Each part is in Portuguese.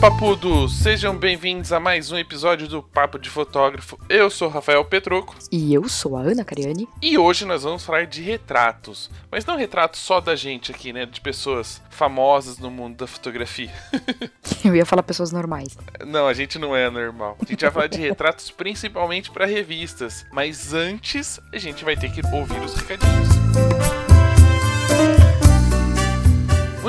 Papudos! Sejam bem-vindos a mais um episódio do Papo de Fotógrafo. Eu sou Rafael Petroco. E eu sou a Ana Cariani. E hoje nós vamos falar de retratos. Mas não retratos só da gente aqui, né? De pessoas famosas no mundo da fotografia. eu ia falar pessoas normais. Não, a gente não é normal. A gente vai falar de retratos principalmente para revistas. Mas antes, a gente vai ter que ouvir os recadinhos.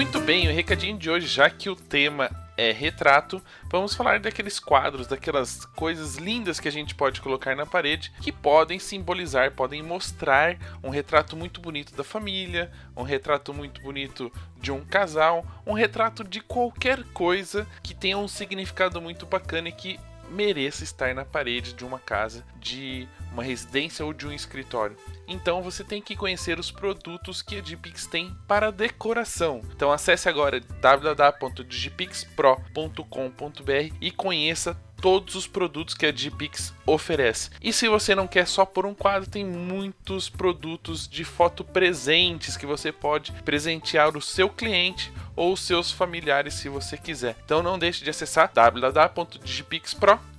Muito bem, o recadinho de hoje, já que o tema é retrato, vamos falar daqueles quadros, daquelas coisas lindas que a gente pode colocar na parede que podem simbolizar, podem mostrar um retrato muito bonito da família, um retrato muito bonito de um casal, um retrato de qualquer coisa que tenha um significado muito bacana e que mereça estar na parede de uma casa, de uma residência ou de um escritório. Então você tem que conhecer os produtos que a Digipix tem para decoração. Então acesse agora www.digipixpro.com.br e conheça todos os produtos que a Digipix oferece. E se você não quer só por um quadro, tem muitos produtos de foto presentes que você pode presentear o seu cliente ou os seus familiares se você quiser. Então não deixe de acessar www.digipixpro.com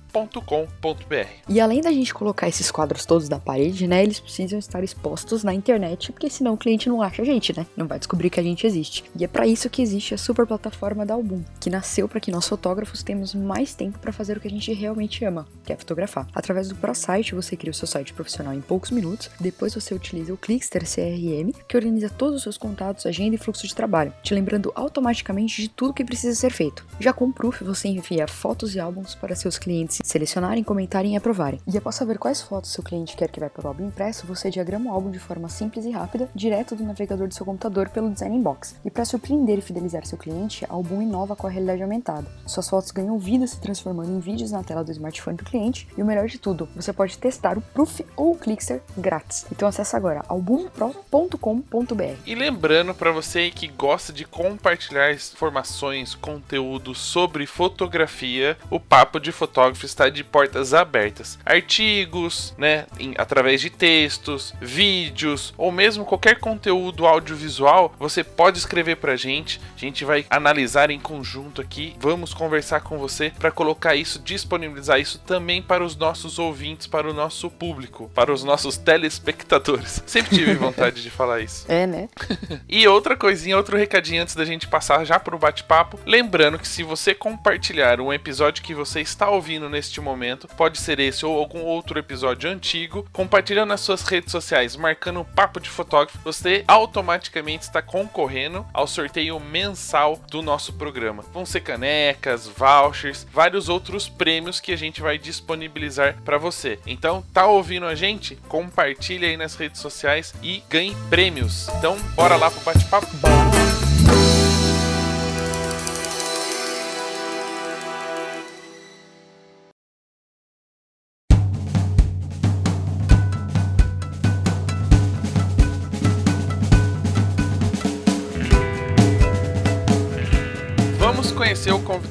E além da gente colocar esses quadros todos na parede, né, eles precisam estar expostos na internet, porque senão o cliente não acha a gente, né? Não vai descobrir que a gente existe. E é para isso que existe a super plataforma da Album, que nasceu para que nós fotógrafos temos mais tempo para fazer o que a gente realmente ama, que é fotografar. Através do ProSite, você cria o seu site profissional em poucos minutos, depois você utiliza o Clickster CRM, que organiza todos os seus contatos, agenda e fluxo de trabalho, te lembrando automaticamente de tudo que precisa ser feito. Já com o Proof, você envia fotos e álbuns para seus clientes selecionarem, comentarem e aprovarem. E após saber quais fotos seu cliente quer que vá para o álbum impresso, você diagrama o álbum de forma simples e rápida, direto do navegador do seu computador pelo Design Box. E para surpreender e fidelizar seu cliente, a Album inova com a realidade aumentada. Suas fotos ganham vida se transformando em vídeos na tela do smartphone do cliente, e o melhor de tudo, você pode testar o Proof ou o Clickster grátis. Então acesse agora albumpro.com.br. E lembrando para você que gosta de compartilhar informações, conteúdo sobre fotografia, o Papo de Fotógrafo está de portas abertas. Artigos, né, em, através de textos, vídeos ou mesmo qualquer conteúdo audiovisual, você pode escrever pra gente. A gente vai analisar em conjunto aqui. Vamos conversar com você para colocar isso, disponibilizar isso também para os nossos ouvintes, para o nosso público, para os nossos telespectadores. Sempre tive vontade de falar isso. É, né? e outra coisinha, outro recadinho antes da gente passar já pro bate-papo. Lembrando que se você compartilhar um episódio que você está ouvindo neste momento, pode ser esse ou algum outro episódio antigo, compartilhando nas suas redes sociais, marcando o Papo de Fotógrafo, você automaticamente está concorrendo ao sorteio mensal do nosso programa. Vão ser canecas, vouchers, vários outros prêmios que a gente vai disponibilizar para você. Então, tá ouvindo a gente? Compartilhe aí nas redes sociais e ganhe prêmios. Então, bora lá pro bate-papo?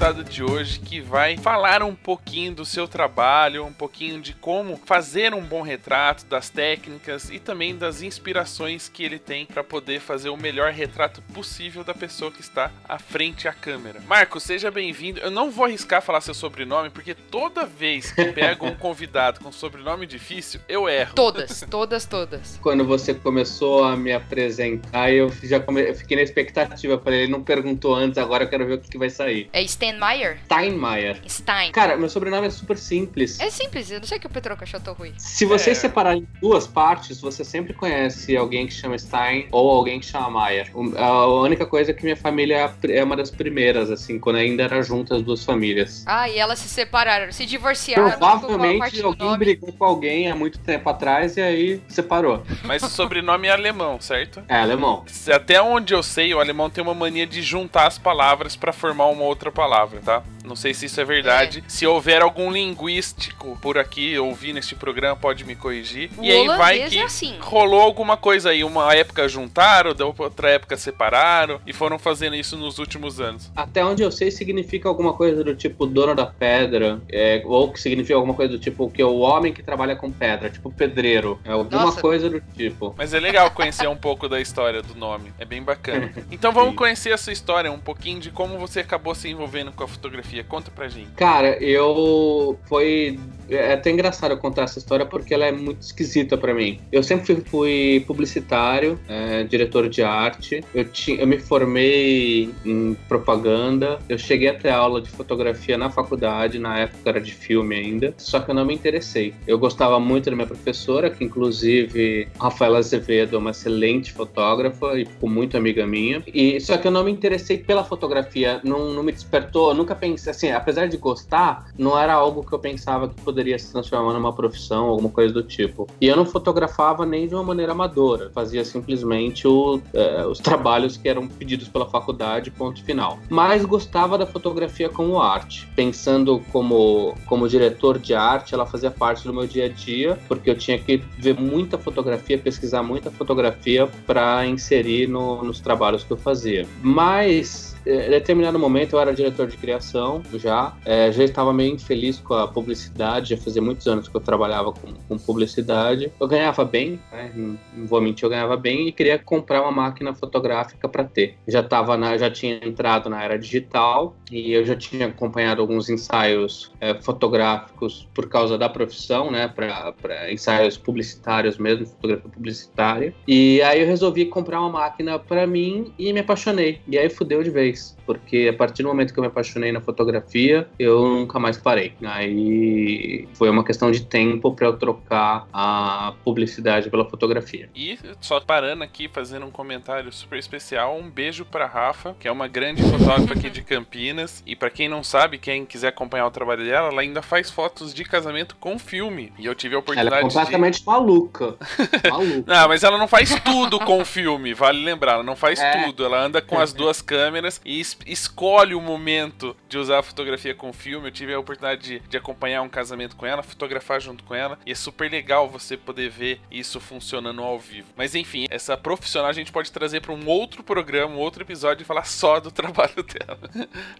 De hoje que vai falar um pouquinho do seu trabalho, um pouquinho de como fazer um bom retrato, das técnicas e também das inspirações que ele tem para poder fazer o melhor retrato possível da pessoa que está à frente à câmera. Marco, seja bem-vindo. Eu não vou arriscar falar seu sobrenome porque toda vez que pego um convidado com sobrenome difícil, eu erro. Todas, todas, todas. Quando você começou a me apresentar, eu já come... eu fiquei na expectativa para ele não perguntou antes, agora eu quero ver o que, que vai sair. É Steinmeier? Steinmeier. Stein. Cara, meu sobrenome é super simples. É simples, eu não sei que o Petroca achou tão ruim. Se você é. separar em duas partes, você sempre conhece alguém que chama Stein ou alguém que chama Maier. A única coisa é que minha família é uma das primeiras, assim, quando ainda era juntas as duas famílias. Ah, e elas se separaram, se divorciaram. Provavelmente alguém brigou com alguém há muito tempo atrás e aí separou. Mas o sobrenome é alemão, certo? É, alemão. Até onde eu sei, o alemão tem uma mania de juntar as palavras para formar uma outra palavra, tá? Não sei se isso é verdade. Se houver algum linguístico por aqui ouvindo este programa, pode me corrigir. O e aí vai que é assim. rolou alguma coisa aí. Uma época juntaram, da outra época separaram e foram fazendo isso nos últimos anos. Até onde eu sei, significa alguma coisa do tipo dono da pedra, é, ou que significa alguma coisa do tipo que é o homem que trabalha com pedra, tipo pedreiro. É alguma Nossa. coisa do tipo. Mas é legal conhecer um pouco da história do nome. É bem bacana. Então vamos conhecer a sua história, um pouquinho de como você acabou se envolvendo com a fotografia. Conta pra gente. Cara, eu. Foi. É até engraçado eu contar essa história porque ela é muito esquisita pra mim. Eu sempre fui, publicitário, é, diretor de arte. Eu, ti, eu me formei em propaganda. Eu cheguei até aula de fotografia na faculdade, na época era de filme ainda. Só que eu não me interessei. Eu gostava muito da minha professora, que inclusive Rafaela Azevedo é uma excelente fotógrafa e ficou muito amiga minha. E só que eu não me interessei pela fotografia, não, não me despertou. Eu nunca pensei assim, apesar de gostar, não era algo que eu pensava que poderia se transformar numa profissão, alguma coisa do tipo. E eu não fotografava nem de uma maneira amadora, fazia simplesmente o, eh, os trabalhos que eram pedidos pela faculdade, ponto final. Mas gostava da fotografia como arte. Pensando como, como diretor de arte, ela fazia parte do meu dia a dia, porque eu tinha que ver muita fotografia, pesquisar muita fotografia para inserir no- nos trabalhos que eu fazia. Mas em determinado momento eu era diretor de criação já, eh, já estava meio infeliz com a publicidade, já fazia muitos anos que eu trabalhava com, com publicidade. Eu ganhava bem, né, não, não vou mentir, eu ganhava bem e queria comprar uma máquina fotográfica para ter. Já tava na, já tinha entrado na era digital e eu já tinha acompanhado alguns ensaios eh, fotográficos por causa da profissão, né, para ensaios publicitários mesmo, fotografia publicitária. E aí eu resolvi comprar uma máquina para mim e me apaixonei. E aí fudeu de vez, Peace. Porque a partir do momento que eu me apaixonei na fotografia, eu nunca mais parei. Aí foi uma questão de tempo para eu trocar a publicidade pela fotografia. E só parando aqui, fazendo um comentário super especial, um beijo pra Rafa, que é uma grande fotógrafa aqui de Campinas. E pra quem não sabe, quem quiser acompanhar o trabalho dela, ela ainda faz fotos de casamento com filme. E eu tive a Ela é oportunidade de. completamente maluca. maluca. Não, mas ela não faz tudo com filme, vale lembrar, ela não faz É. tudo. Ela anda com as duas câmeras e es- escolhe o momento de usar a fotografia com filme. Eu tive a oportunidade de, de acompanhar um casamento com ela, fotografar junto com ela, e é super legal você poder ver isso funcionando ao vivo. Mas enfim, essa profissional a gente pode trazer para um outro programa, um outro episódio e falar só do trabalho dela.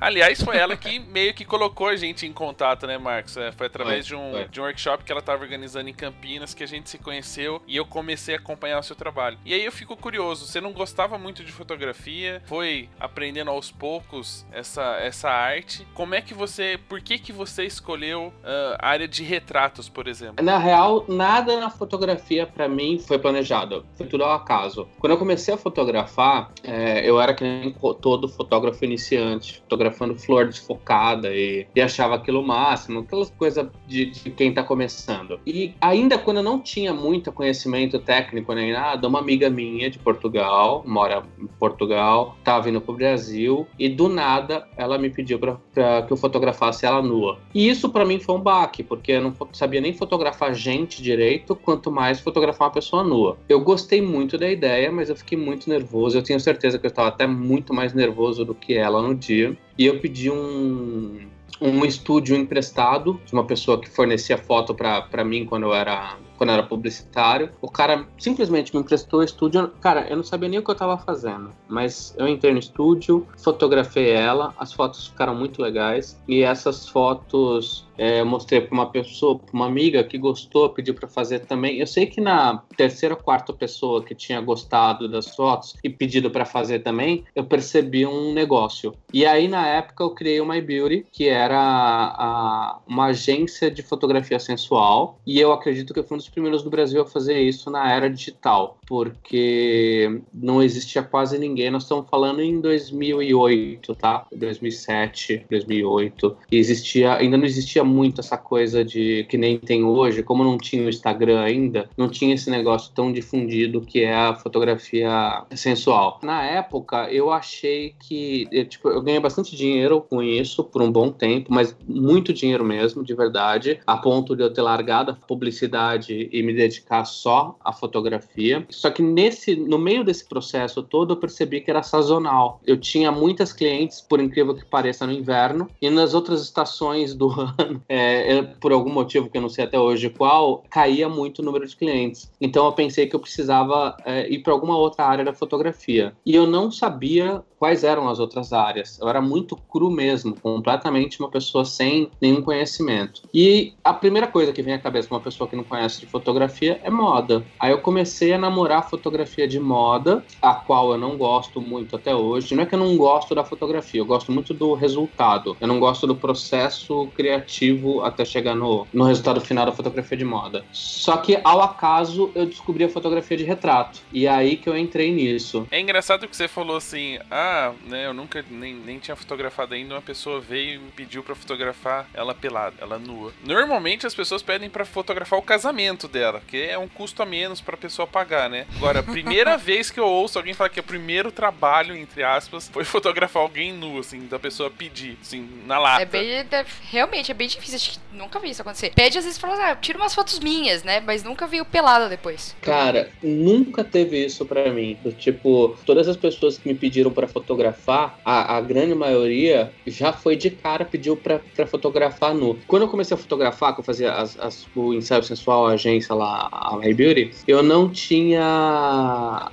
Aliás, foi ela que meio que colocou a gente em contato, né, Marcos? É, foi através Foi, de um, foi. de um workshop que ela estava organizando em Campinas que a gente se conheceu e eu comecei a acompanhar o seu trabalho. E aí eu fico curioso, você não gostava muito de fotografia, foi aprendendo aos poucos essa, essa arte. Como é que você, por que que você escolheu ah, a área de retratos, por exemplo? Na real, nada na fotografia pra mim foi planejado. Foi tudo ao acaso. Quando eu comecei a fotografar, é, eu era que nem todo fotógrafo iniciante, fotografando flor desfocada e, e achava aquilo máximo, aquelas coisas de, de quem tá começando. E ainda quando eu não tinha muito conhecimento técnico nem nada, uma amiga minha de Portugal, mora em Portugal, tava vindo pro Brasil e do nada ela me pediu pra que eu fotografasse ela nua. E isso pra mim foi um baque, porque eu não sabia nem fotografar gente direito, quanto mais fotografar uma pessoa nua. Eu gostei muito da ideia, mas eu fiquei muito nervoso. Eu tenho certeza que eu estava até muito mais nervoso do que ela no dia. E eu pedi um, um estúdio emprestado de uma pessoa que fornecia foto para mim quando eu era quando era publicitário. O cara simplesmente me emprestou estúdio. Cara, eu não sabia nem o que eu tava fazendo, mas eu entrei no estúdio, fotografei ela, as fotos ficaram muito legais e essas fotos é, eu mostrei para uma pessoa, para uma amiga que gostou, pediu para fazer também. Eu sei que na terceira ou quarta pessoa que tinha gostado das fotos e pedido para fazer também, eu percebi um negócio. E aí na época eu criei o My Beauty, que era a- uma agência de fotografia sensual, e eu acredito que eu fui um dos primeiros do Brasil a fazer isso na era digital, porque não existia quase ninguém. Nós estamos falando em 2008, tá? 2007, 2008. E existia, ainda não existia muito essa coisa de que nem tem hoje, como não tinha o Instagram ainda, não tinha esse negócio tão difundido que é a fotografia sensual. Na época, eu achei que eu, tipo, eu ganhei bastante dinheiro com isso por um bom tempo, mas muito dinheiro mesmo, de verdade, a ponto de eu ter largado a publicidade e me dedicar só à fotografia. Só que nesse, no meio desse processo todo, eu percebi que era sazonal. Eu tinha muitas clientes, por incrível que pareça, no inverno, e nas outras estações do ano, é, eu, por algum motivo que eu não sei até hoje qual, caía muito o número de clientes. Então eu pensei que eu precisava é, ir para alguma outra área da fotografia. E eu não sabia quais eram as outras áreas. Eu era muito cru mesmo, completamente uma pessoa sem nenhum conhecimento. E a primeira coisa que vem à cabeça de uma pessoa que não conhece de fotografia é moda. Aí eu comecei a namorar fotografia de moda, a qual eu não gosto muito até hoje. Não é que eu não gosto da fotografia, eu gosto muito do resultado. Eu não gosto do processo criativo até chegar no, no resultado final da fotografia de moda. Só que ao acaso eu descobri a fotografia de retrato. E é aí que eu entrei nisso. É engraçado que você falou assim, ah, né, eu nunca nem, nem tinha fotografado ainda, uma pessoa veio e me pediu para fotografar ela pelada, ela nua. Normalmente as pessoas pedem para fotografar o casamento dela, que é um custo a menos para a pessoa pagar, né? Agora, a primeira vez que eu ouço alguém falar que o primeiro trabalho, entre aspas, foi fotografar alguém nu, assim, da pessoa pedir, assim, na lata. É bem, é, realmente, é bem difícil, acho que nunca vi isso acontecer. Pede às vezes fala, ah, tira umas fotos minhas, né? Mas nunca viu pelada depois. Cara, nunca teve isso para mim. Tipo, todas as pessoas que me pediram para fotografar fotografar, a, a grande maioria já foi de cara, pediu pra, pra fotografar nu. Quando eu comecei a fotografar, que eu fazia as, as, o ensaio sensual, a agência lá, a My Beauty, eu não tinha.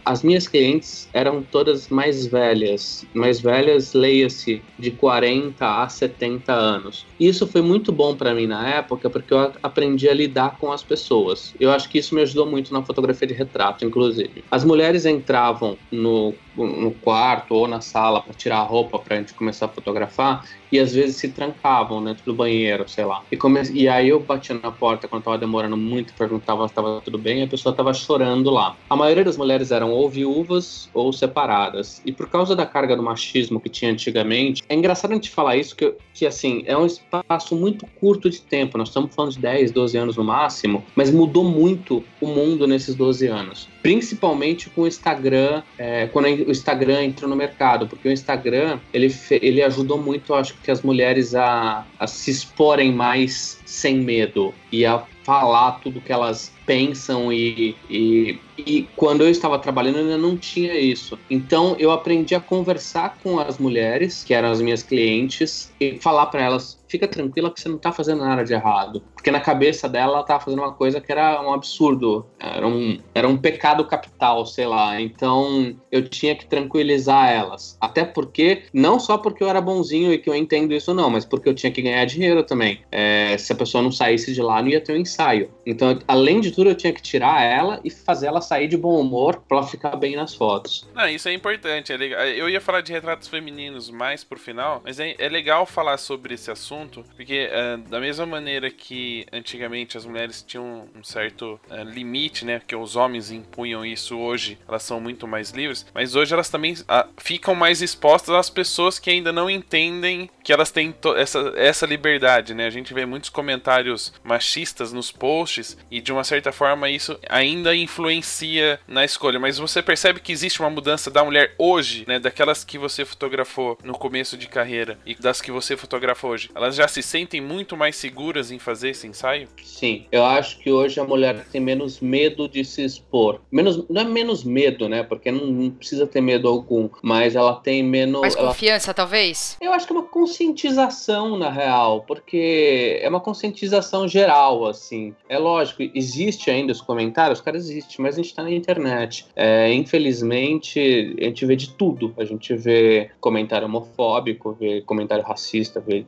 As minhas clientes eram todas mais velhas. Mais velhas, leia-se, de 40 a 70 anos. Isso foi muito bom para mim na época, porque eu aprendi a lidar com as pessoas. Eu acho que isso me ajudou muito na fotografia de retrato, inclusive. As mulheres entravam no no quarto ou na sala para tirar a roupa para a gente começar a fotografar e às vezes se trancavam dentro do banheiro, sei lá. E, come... e aí eu batia na porta quando tava demorando muito, perguntava se estava tudo bem e a pessoa tava chorando lá. A maioria das mulheres eram ou viúvas ou separadas. E por causa da carga do machismo que tinha antigamente, é engraçado a gente falar isso, que, que assim, é um espaço muito curto de tempo. Nós estamos falando de 10, 12 anos no máximo, mas mudou muito o mundo nesses 12 anos. Principalmente com o Instagram, é, quando o Instagram entrou no mercado, porque o Instagram ele, ele ajudou muito, acho que as mulheres a, a se exporem mais sem medo e a falar tudo que elas pensam e, e, e, quando eu estava trabalhando ainda não tinha isso. Então eu aprendi a conversar com as mulheres, que eram as minhas clientes, e falar para elas: fica tranquila que você não está fazendo nada de errado. Porque na cabeça dela ela estava fazendo uma coisa que era um absurdo, era um, era um pecado capital, sei lá. Então eu tinha que tranquilizar elas. Até porque, não só porque eu era bonzinho e que eu entendo isso, não, mas porque eu tinha que ganhar dinheiro também. É, se a pessoa não saísse de lá, não ia ter um ensaio. Então, além de eu tinha que tirar ela e fazer ela sair de bom humor pra ela ficar bem nas fotos. Não, isso é importante. É legal. Eu ia falar de retratos femininos mais pro final, mas é, é legal falar sobre esse assunto, porque uh, da mesma maneira que antigamente as mulheres tinham um certo uh, limite, né? Que os homens impunham isso hoje, elas são muito mais livres, mas hoje elas também uh, ficam mais expostas às pessoas que ainda não entendem que elas têm essa, essa liberdade, né? A gente vê muitos comentários machistas nos posts e de uma certa forma, isso ainda influencia na escolha. Mas você percebe que existe uma mudança da mulher hoje, né? Daquelas que você fotografou no começo de carreira e das que você fotografa hoje. Já se sentem muito mais seguras em fazer esse ensaio? Sim, eu acho que hoje a mulher tem menos medo de se expor. Menos, não é menos medo, né? Porque não, não precisa ter medo algum, mas ela tem menos. Mais ela... confiança, talvez? Eu acho que é uma conscientização, na real, porque é uma conscientização geral, assim. É lógico, existe ainda os comentários, cara, existe, mas a gente tá na internet. É, infelizmente, a gente vê de tudo. A gente vê comentário homofóbico, vê comentário racista, vê,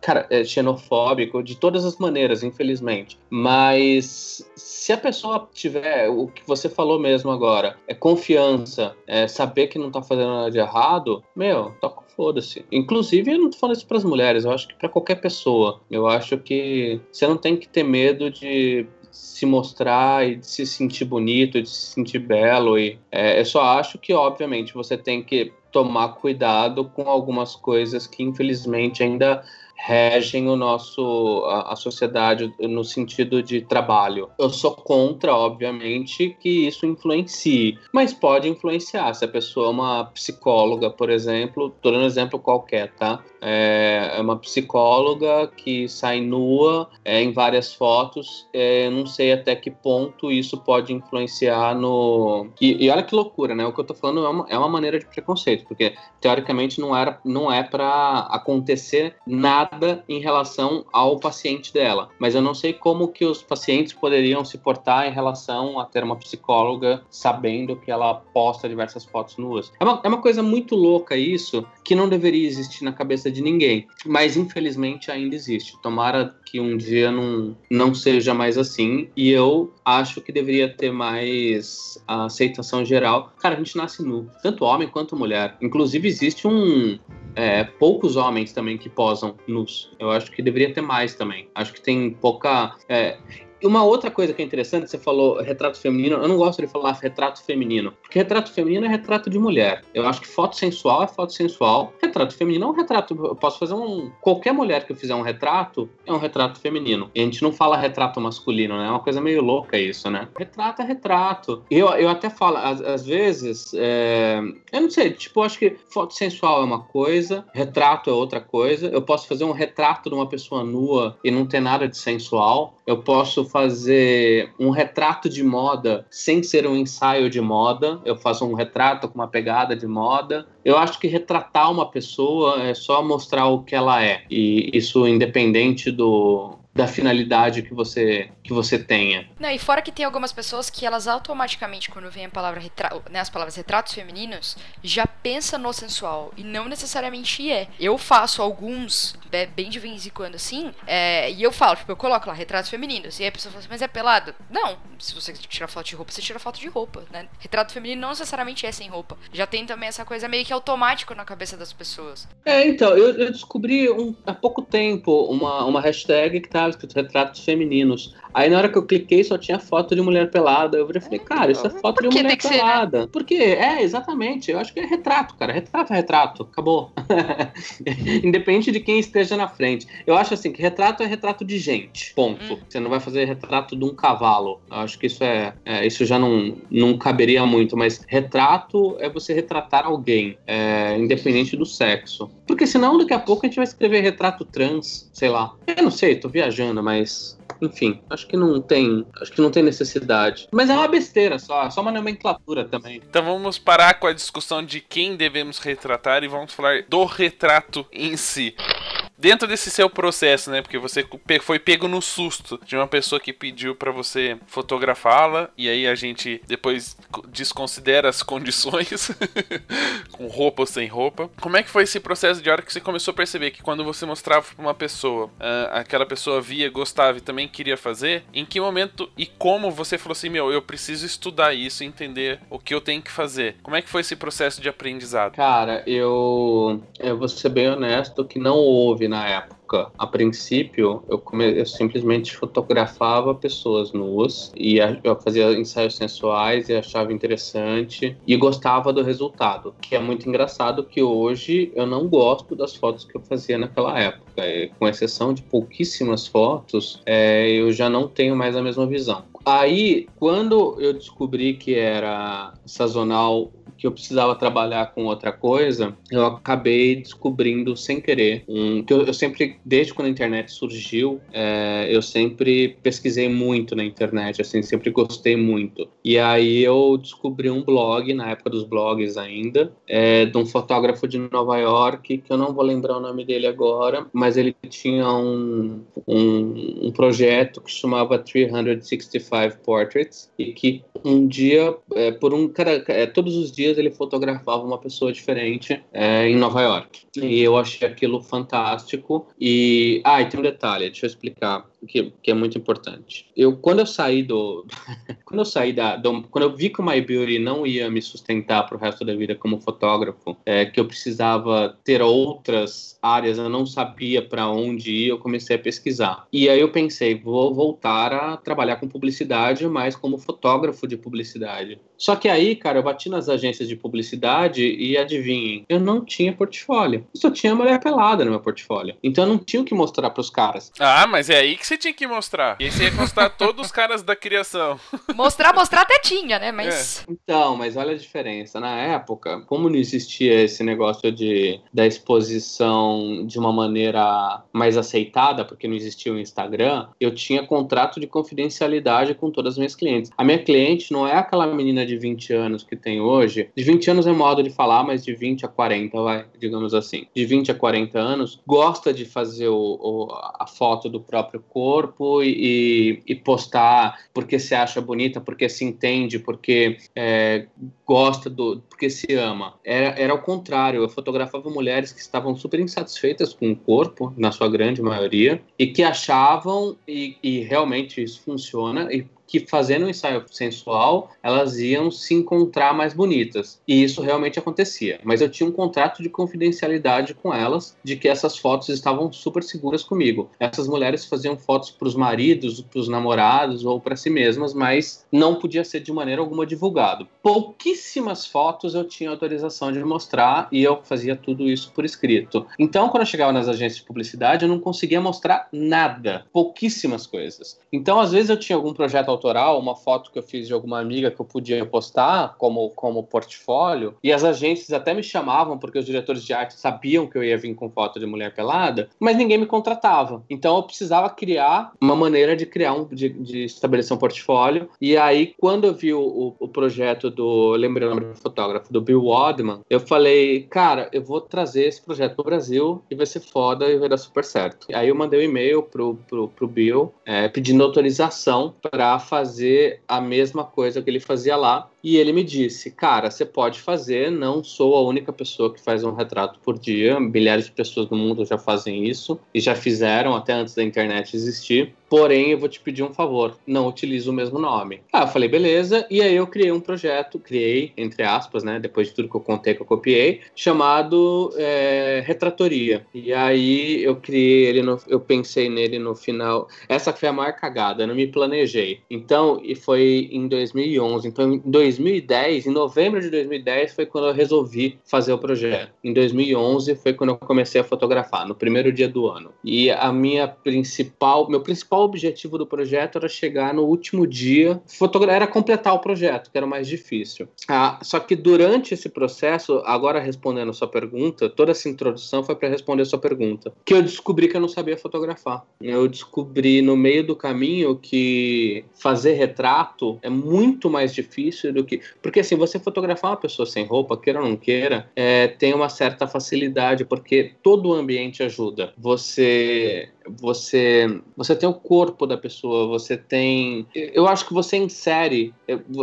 cara, é xenofóbico, de todas as maneiras, infelizmente. Mas se a pessoa tiver o que você falou mesmo agora, é confiança, é saber que não tá fazendo nada de errado, meu, toca foda-se. Inclusive, eu não tô falando isso pras mulheres, eu acho que para qualquer pessoa. Eu acho que você não tem que ter medo de se mostrar e de se sentir bonito, de se sentir belo. E é, eu só acho que, obviamente, você tem que tomar cuidado com algumas coisas que, infelizmente, ainda regem o nosso a, a, sociedade no sentido de trabalho. Eu sou contra, obviamente, que isso influencie, mas pode influenciar. Se a pessoa é uma psicóloga, por exemplo, estou dando um exemplo qualquer, tá? É, é uma psicóloga que sai nua é, em várias fotos. É, não sei até que ponto isso pode influenciar no. E, e olha que loucura, né? O que eu tô falando é uma, é uma maneira de preconceito, porque teoricamente não, era, não é para acontecer nada em relação ao paciente dela. Mas eu não sei como que os pacientes poderiam se portar em relação a ter uma psicóloga sabendo que ela posta diversas fotos nuas. É uma, é uma coisa muito louca isso, que não deveria existir na cabeça de ninguém. Mas infelizmente ainda existe. Tomara que um dia não, não seja mais assim. E eu acho que deveria ter mais aceitação geral. Cara, a gente nasce nu, tanto homem quanto mulher. Inclusive, existe um. É, poucos homens também que posam nus. Eu acho que deveria ter mais também. Acho que tem pouca. É, e uma outra coisa que é interessante, você falou retrato feminino, eu não gosto de falar retrato feminino, porque retrato feminino é retrato de mulher. Eu acho que foto sensual é foto sensual, retrato feminino é um retrato. Eu posso fazer um. Qualquer mulher que eu fizer um retrato é um retrato feminino. E a gente não fala retrato masculino, né? É uma coisa meio louca isso, né? Retrato é retrato. Eu, eu até falo, às, às vezes, é... eu não sei, tipo, eu acho que foto sensual é uma coisa, retrato é outra coisa. Eu posso fazer um retrato de uma pessoa nua e não ter nada de sensual. Eu posso fazer um retrato de moda sem ser um ensaio de moda. Eu faço um retrato com uma pegada de moda. Eu acho que retratar uma pessoa é só mostrar o que ela é. E isso independente do, da finalidade que você que você tenha. Não, e fora que tem algumas pessoas que elas automaticamente quando vem a palavra retra... né, as palavras retratos femininos, já pensa no sensual e não necessariamente é. Eu faço alguns bem de vez em quando assim, é, e eu falo, tipo, eu coloco lá retratos femininos, e aí a pessoa fala assim, mas é pelado? Não, se você tirar foto de roupa, você tira foto de roupa, né? Retrato feminino não necessariamente é sem roupa. Já tem também essa coisa meio que automático na cabeça das pessoas. É, então, eu, eu descobri um, há pouco tempo uma, uma hashtag que tava escrito retratos femininos. Aí na hora que eu cliquei só tinha foto de mulher pelada. Eu falei, cara, isso é foto de mulher pelada. Ser, né? Por quê? É, exatamente. Eu acho que é retrato, cara. Retrato é retrato. Acabou. Independente de quem esteja na frente. Eu acho assim que retrato é retrato de gente. Ponto. Hum. Você não vai fazer retrato de um cavalo. Eu acho que isso é, é, isso já não, não caberia muito, mas retrato é você retratar alguém, é, independente do sexo. Porque senão daqui a pouco a gente vai escrever retrato trans, sei lá. Eu não sei, tô viajando, mas enfim, acho que não tem, acho que não tem necessidade. Mas é uma besteira só, é só uma nomenclatura também. Então vamos parar com a discussão de quem devemos retratar e vamos falar do retrato em si dentro desse seu processo, né? Porque você foi pego no susto de uma pessoa que pediu para você fotografá-la e aí a gente depois desconsidera as condições com roupa ou sem roupa. Como é que foi esse processo de hora que você começou a perceber que quando você mostrava para uma pessoa, uh, aquela pessoa via, gostava e também queria fazer? Em que momento e como você falou assim, meu, eu preciso estudar isso, entender o que eu tenho que fazer? Como é que foi esse processo de aprendizado? Cara, eu eu vou ser bem honesto que não houve na época. A princípio, eu, come... eu simplesmente fotografava pessoas nuas e eu fazia ensaios sensuais e achava interessante e gostava do resultado. Que é muito engraçado que hoje eu não gosto das fotos que eu fazia naquela época. Com exceção de pouquíssimas fotos, é, eu já não tenho mais a mesma visão. Aí, quando eu descobri que era sazonal que eu precisava trabalhar com outra coisa, eu acabei descobrindo sem querer um que eu, eu sempre, desde quando a internet surgiu, é, eu sempre pesquisei muito na internet, assim, sempre gostei muito. E aí eu descobri um blog na época dos blogs ainda, é, de um fotógrafo de Nova York que eu não vou lembrar o nome dele agora, mas ele tinha um, um, um projeto que chamava 365 Portraits e que um dia, é, por um cara, é, todos os dias dias ele fotografava uma pessoa diferente é, em Nova York. E eu achei aquilo fantástico. E, ah, e tem um detalhe, deixa eu explicar. Que, que é muito importante. Eu quando eu saí do quando eu saí da do, quando eu vi que o My Beauty não ia me sustentar para o resto da vida como fotógrafo, é, que eu precisava ter outras áreas, eu não sabia para onde ir, eu comecei a pesquisar. E aí eu pensei, vou voltar a trabalhar com publicidade, mas como fotógrafo de publicidade. Só que aí, cara, eu bati nas agências de publicidade e adivinhem, eu não tinha portfólio. Eu só tinha mulher pelada no meu portfólio. Então eu não tinha o que mostrar pros caras. Ah, mas é aí que você tinha que mostrar. E aí você ia mostrar todos os caras da criação. Mostrar, mostrar até tinha, né? Mas. É. Então, mas olha a diferença. Na época, como não existia esse negócio de da exposição de uma maneira mais aceitada, porque não existia o Instagram, eu tinha contrato de confidencialidade com todas as minhas clientes. A minha cliente não é aquela menina de 20 anos que tem hoje, de 20 anos é modo de falar, mas de 20 a 40, vai, digamos assim. De 20 a 40 anos, gosta de fazer o, o, a foto do próprio corpo e, e, postar porque se acha bonita, porque se entende, porque é, gosta do. porque se ama. Era, era o contrário, eu fotografava mulheres que estavam super insatisfeitas com o corpo, na sua grande maioria, e que achavam, e, e realmente isso funciona, e que fazendo um ensaio sensual, elas iam se encontrar mais bonitas. E isso realmente acontecia. Mas eu tinha um contrato de confidencialidade com elas, de que essas fotos estavam super seguras comigo. Essas mulheres faziam fotos para os maridos, para os namorados ou para si mesmas, mas não podia ser de maneira alguma divulgado. Pouquíssimas fotos eu tinha autorização de mostrar e eu fazia tudo isso por escrito. Então, quando eu chegava nas agências de publicidade, eu não conseguia mostrar nada, pouquíssimas coisas. Então, às vezes eu tinha algum projeto autoral, uma foto que eu fiz de alguma amiga que eu podia postar como, como portfólio, e as agências até me chamavam porque os diretores de arte sabiam que eu ia vir com foto de mulher pelada, mas ninguém me contratava. Então eu precisava criar uma maneira de criar um, de, de estabelecer um portfólio. E aí, quando eu vi o, o projeto do, lembrei o nome do fotógrafo, do Bill Wadman, eu falei, cara, eu vou trazer esse projeto pro Brasil e vai ser foda e vai dar super certo. Aí eu mandei um e-mail pro, pro, pro Bill é, pedindo autorização para fazer a mesma coisa que ele fazia lá. E ele me disse: Cara, você pode fazer, não sou a única pessoa que faz um retrato por dia. Milhares de pessoas no mundo já fazem isso e já fizeram até antes da internet existir. Porém, eu vou te pedir um favor, não utilize o mesmo nome. Ah, eu falei, beleza, e aí eu criei um projeto, criei, entre aspas, né, depois de tudo que eu contei que eu copiei, chamado é, Retratoria. E aí eu criei ele, no, eu pensei nele no final. Essa foi a maior cagada, eu não me planejei. Então, e foi em 2011. Então, em 2010, em novembro de 2010, foi quando eu resolvi fazer o projeto. Em 2011 foi quando eu comecei a fotografar, no primeiro dia do ano. E a minha principal, meu principal objetivo do projeto era chegar no último dia, era completar o projeto, que era o mais difícil. Ah, só que durante esse processo, agora respondendo a sua pergunta, toda essa introdução foi para responder a sua pergunta, que eu descobri que eu não sabia fotografar. Eu descobri no meio do caminho que fazer retrato é muito mais difícil do que. Porque assim, você fotografar uma pessoa sem roupa, queira ou não queira, é, tem uma certa facilidade, porque todo o ambiente ajuda. Você você você tem o corpo da pessoa, você tem. Eu acho que você insere,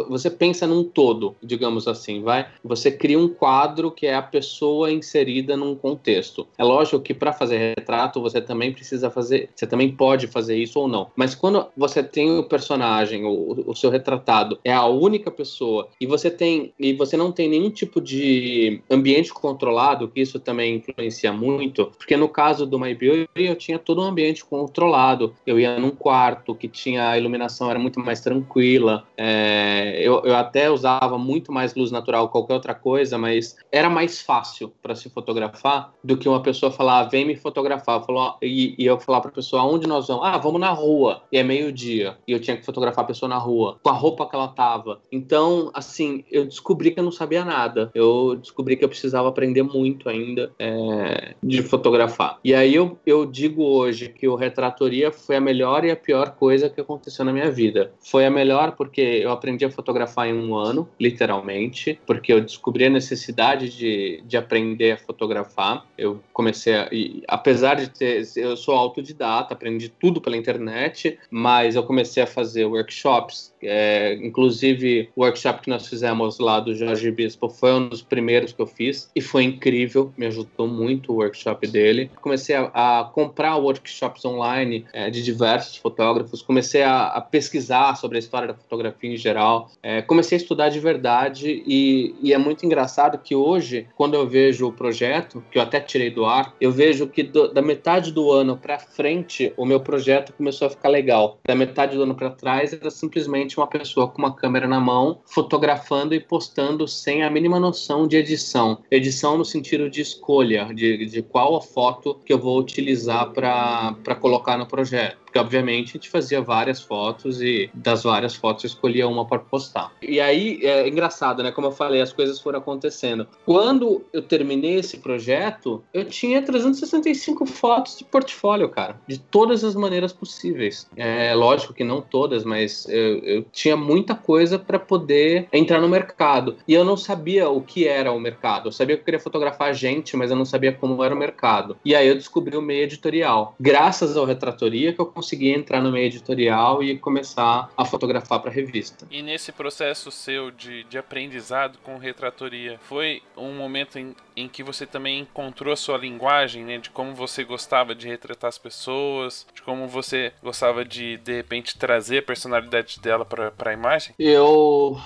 você pensa num todo, digamos assim, vai. Você cria um quadro que é a pessoa inserida num contexto. É lógico que para fazer retrato você também precisa fazer, você também pode fazer isso ou não. Mas quando você tem o personagem, o, o seu retratado é a única pessoa e você tem e você não tem nenhum tipo de ambiente controlado, que isso também influencia muito, porque no caso do My Beauty eu tinha todo um ambiente controlado. Eu ia num quarto que tinha a iluminação era muito mais tranquila. É, eu, eu até usava muito mais luz natural que qualquer outra coisa, mas era mais fácil para se fotografar do que uma pessoa falar, ah, vem me fotografar. Falou, e, e eu falar para pessoa, aonde nós vamos? Ah, vamos na rua. E é meio-dia. E eu tinha que fotografar a pessoa na rua, com a roupa que ela tava. Então, assim, eu descobri que eu não sabia nada. Eu descobri que eu precisava aprender muito ainda é, de fotografar. E aí eu, eu digo hoje que o Retratoria foi a melhor e a pior coisa que aconteceu na minha vida. Foi a melhor porque eu aprendi a fotografar em um ano, literalmente, porque eu descobri a necessidade de, de aprender a fotografar. Eu comecei a. E, apesar de ter. Eu sou autodidata, aprendi tudo pela internet, mas eu comecei a fazer workshops, é, inclusive workshops workshop que nós fizemos lá do Jorge Bispo foi um dos primeiros que eu fiz e foi incrível, me ajudou muito o workshop dele. Comecei a, a comprar workshops online é, de diversos fotógrafos, comecei a, a, pesquisar sobre a história da fotografia em geral, é, comecei a estudar de verdade e, e, é muito engraçado que hoje, quando eu vejo o projeto, que eu até tirei do ar, eu vejo que do, da metade do ano para frente o meu projeto começou a ficar legal. Da metade do ano para trás era simplesmente uma pessoa com uma câmera na mão, fotografando e postando sem a mínima noção de edição. Edição no sentido de escolha, de, de qual a foto que eu vou utilizar para colocar no projeto. Porque, obviamente, a gente fazia várias fotos e das várias fotos escolhia uma para postar. E aí, é engraçado, né? Como eu falei, as coisas foram acontecendo. Quando eu terminei esse projeto, eu tinha 365 fotos de portfólio, cara. De todas as maneiras possíveis. É lógico que não todas, mas eu, eu tinha muita coisa para poder entrar no mercado. E eu não sabia o que era o mercado. Eu sabia que eu queria fotografar gente, mas eu não sabia como era o mercado. E aí eu descobri o meio editorial. Graças ao Retratoria que eu consegui entrar no meio editorial e começar a fotografar para revista. E nesse processo seu de, de aprendizado com retratoria, foi um momento em, em que você também encontrou a sua linguagem, né? De como você gostava de retratar as pessoas, de como você gostava de, de repente, trazer a personalidade dela para a imagem? Eu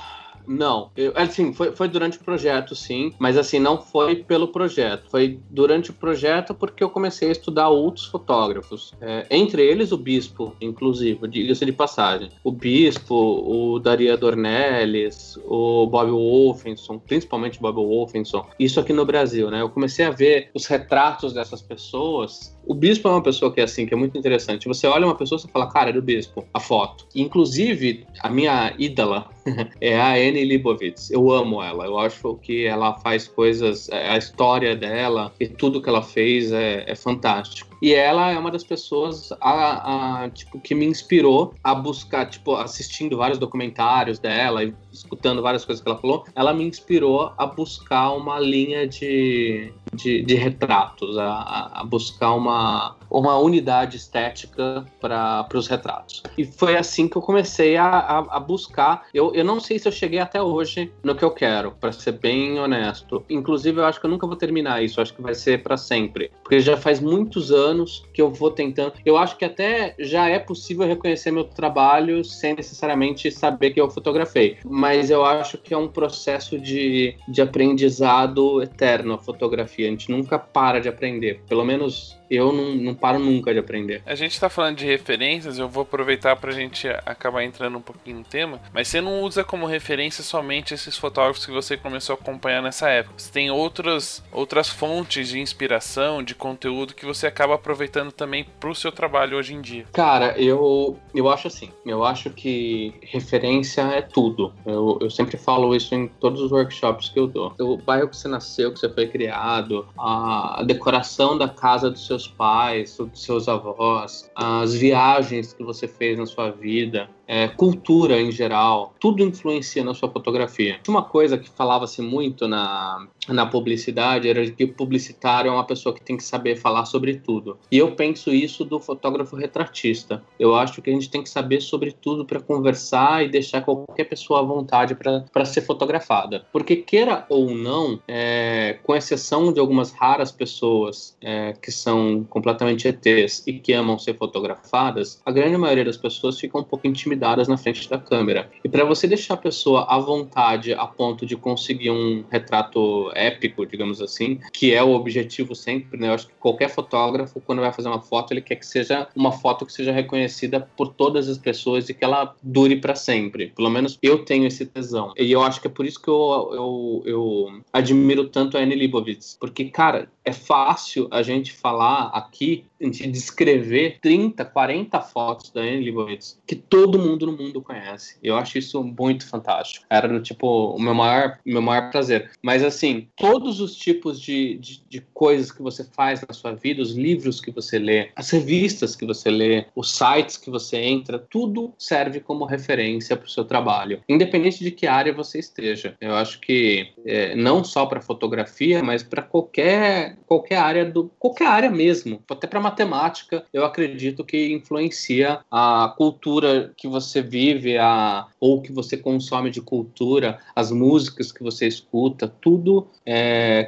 não, eu, assim, foi, foi durante o projeto, sim, mas assim, não foi pelo projeto, foi durante o projeto porque eu comecei a estudar outros fotógrafos, é, entre eles o Bispo, inclusive, diga-se de passagem. O Bispo, o Daria Dornelles, o Bob Wolfenson, principalmente Bob Wolfenson, isso aqui no Brasil, né? Eu comecei a ver os retratos dessas pessoas o bispo é uma pessoa que é assim, que é muito interessante. Você olha uma pessoa e fala, cara, é do bispo, a foto. Inclusive, a minha ídola é a Anne Leibovitz. Eu amo ela. Eu acho que ela faz coisas, é, a história dela e tudo que ela fez é, é fantástico. E ela é uma das pessoas a, a, tipo, que me inspirou a buscar, tipo, assistindo vários documentários dela e escutando várias coisas que ela falou, ela me inspirou a buscar uma linha de, de, de retratos, a, a, buscar uma, uma unidade estética para os retratos. E foi assim que eu comecei a, a, a, buscar. Eu, eu não sei se eu cheguei até hoje no que eu quero, para ser bem honesto. Inclusive, eu acho que eu nunca vou terminar isso, eu acho que vai ser para sempre. Porque já faz muitos anos que eu vou tentando. Eu acho que até já é possível reconhecer meu trabalho sem necessariamente saber que eu fotografei. Mas eu acho que é um processo de, de aprendizado eterno a fotografia. A gente nunca para de aprender. Pelo menos eu não, não paro nunca de aprender. A gente tá falando de referências, eu vou aproveitar pra gente acabar entrando um pouquinho no tema, mas você não usa como referência somente esses fotógrafos que você começou a acompanhar nessa época. Você tem outras, outras fontes de inspiração, de conteúdo que você acaba aproveitando também pro seu trabalho hoje em dia. Cara, eu, eu acho assim, eu acho que referência é tudo. Eu, eu sempre falo isso em todos os workshops que eu dou. O bairro que você nasceu, que você foi criado, a decoração da casa do seu seus pais, dos seus avós, as viagens que você fez na sua vida, é, cultura em geral, tudo influencia na sua fotografia. Uma coisa que falava-se muito na, na publicidade era que o publicitário é uma pessoa que tem que saber falar sobre tudo. E eu penso isso do fotógrafo retratista. Eu acho que a gente tem que saber sobre tudo para conversar e deixar qualquer pessoa à vontade para ser fotografada. Porque, queira ou não, é, com exceção de algumas raras pessoas é, que são completamente ETs e que amam ser fotografadas, a grande maioria das pessoas fica um pouco intimidada intimidadas na frente da câmera. E para você deixar a pessoa à vontade a ponto de conseguir um retrato épico, digamos assim, que é o objetivo sempre, né? Eu acho que qualquer fotógrafo, quando vai fazer uma foto, ele quer que seja uma foto que seja reconhecida por todas as pessoas e que ela dure para sempre. Pelo menos eu tenho esse tesão. E eu acho que é por isso que eu, eu, eu admiro tanto a Annie Leibovitz. Porque, cara, é fácil a gente falar aqui, a gente descrever 30, 40 fotos da Anne Leibovitz que todo mundo no mundo conhece. Eu acho isso muito fantástico. Era tipo o meu maior, meu maior prazer. Mas assim, todos os tipos de, de, de coisas que você faz na sua vida, os livros que você lê, as revistas que você lê, os sites que você entra, tudo serve como referência para o seu trabalho, independente de que área você esteja. Eu acho que é, não só para fotografia, mas para qualquer qualquer área do qualquer área mesmo, até para matemática, eu acredito que influencia a cultura que você vive, a, ou que você consome de cultura, as músicas que você escuta, tudo é,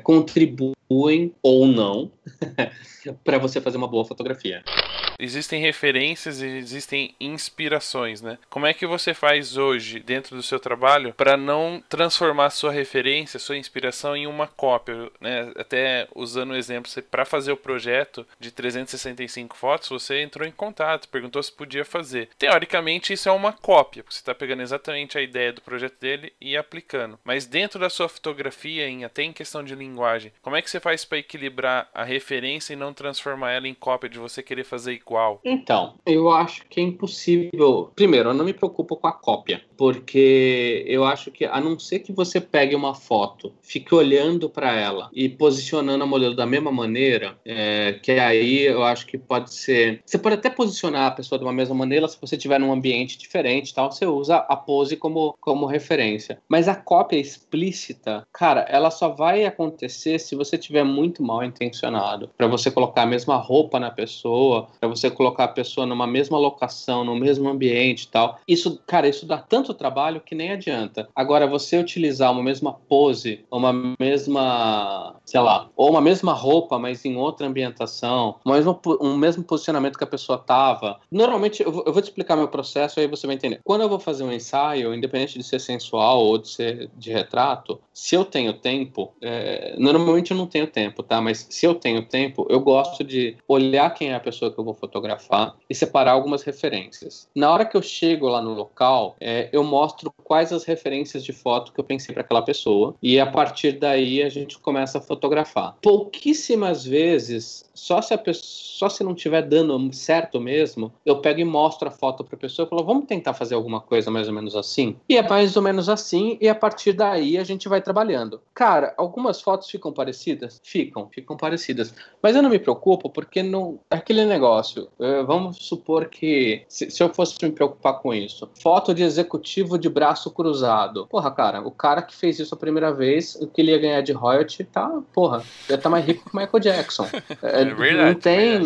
contribuem ou não para você fazer uma boa fotografia existem referências e existem inspirações, né? Como é que você faz hoje dentro do seu trabalho para não transformar sua referência, sua inspiração em uma cópia, né? Até usando o exemplo, para fazer o projeto de 365 fotos, você entrou em contato, perguntou se podia fazer. Teoricamente, isso é uma cópia, porque você está pegando exatamente a ideia do projeto dele e aplicando. Mas dentro da sua fotografia, em, até em questão de linguagem, como é que você faz para equilibrar a referência e não transformar ela em cópia de você querer fazer igual? Então, eu acho que é impossível. Primeiro, eu não me preocupo com a cópia, porque eu acho que, a não ser que você pegue uma foto, fique olhando para ela e posicionando a modelo da mesma maneira, é, que aí eu acho que pode ser. Você pode até posicionar a pessoa de uma mesma maneira se você estiver num ambiente diferente tal, você usa a pose como, como referência. Mas a cópia explícita, cara, ela só vai acontecer se você tiver muito mal intencionado. Para você colocar a mesma roupa na pessoa, para você colocar a pessoa numa mesma locação, no mesmo ambiente e tal. Isso, cara, isso dá tanto trabalho que nem adianta. Agora, você utilizar uma mesma pose, uma mesma, sei lá, ou uma mesma roupa, mas em outra ambientação, um mesmo, um mesmo posicionamento que a pessoa tava. Normalmente, eu vou, eu vou te explicar meu processo, aí você vai entender. Quando eu vou fazer um ensaio, independente de ser sensual ou de ser de retrato, se eu tenho tempo, é, normalmente eu não tenho tempo, tá? Mas se eu tenho tempo, eu gosto de olhar quem é a pessoa que eu vou fotografar e separar algumas referências. Na hora que eu chego lá no local, é, eu mostro quais as referências de foto que eu pensei para aquela pessoa e a partir daí a gente começa a fotografar. Pouquíssimas vezes, só se a pessoa, só se não estiver dando certo mesmo, eu pego e mostro a foto para a pessoa e falo, vamos tentar fazer alguma coisa mais ou menos assim. E é mais ou menos assim e a partir daí a gente vai trabalhando. Cara, algumas fotos ficam parecidas, ficam, ficam parecidas, mas eu não me preocupo porque não é aquele negócio. É, vamos supor que, se, se, eu fosse me preocupar com isso, foto de executivo de braço cruzado. Porra, cara, o cara que fez isso a primeira vez, o que ele ia ganhar de royalty, tá, porra, ia estar tá mais rico que o Michael Jackson. É, é não tem.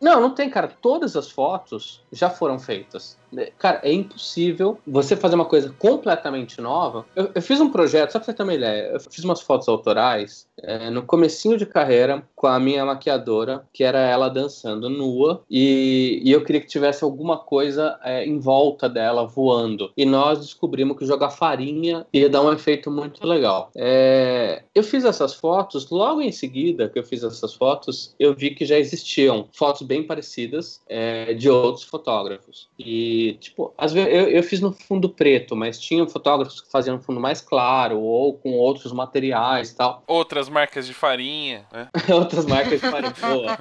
Não, não tem, cara. Todas as fotos já foram feitas. Cara, é impossível você fazer uma coisa completamente nova. Eu, eu fiz um projeto, só pra você ter uma ideia, eu fiz umas fotos autorais é, no comecinho de carreira com a minha maquiadora, que era ela dançando nua, e, e eu queria que tivesse alguma coisa é, em volta dela voando. E nós descobrimos que jogar farinha ia dar um efeito muito legal. É, eu fiz essas fotos, logo em seguida que eu fiz essas fotos, eu vi que já existiam fotos bem parecidas é, de outros fotógrafos. E tipo, às vezes eu, eu fiz no fundo preto, mas tinha fotógrafos que faziam no fundo mais claro ou com outros materiais e tal. Outras marcas de farinha, né? outras marcas de farinha. boa.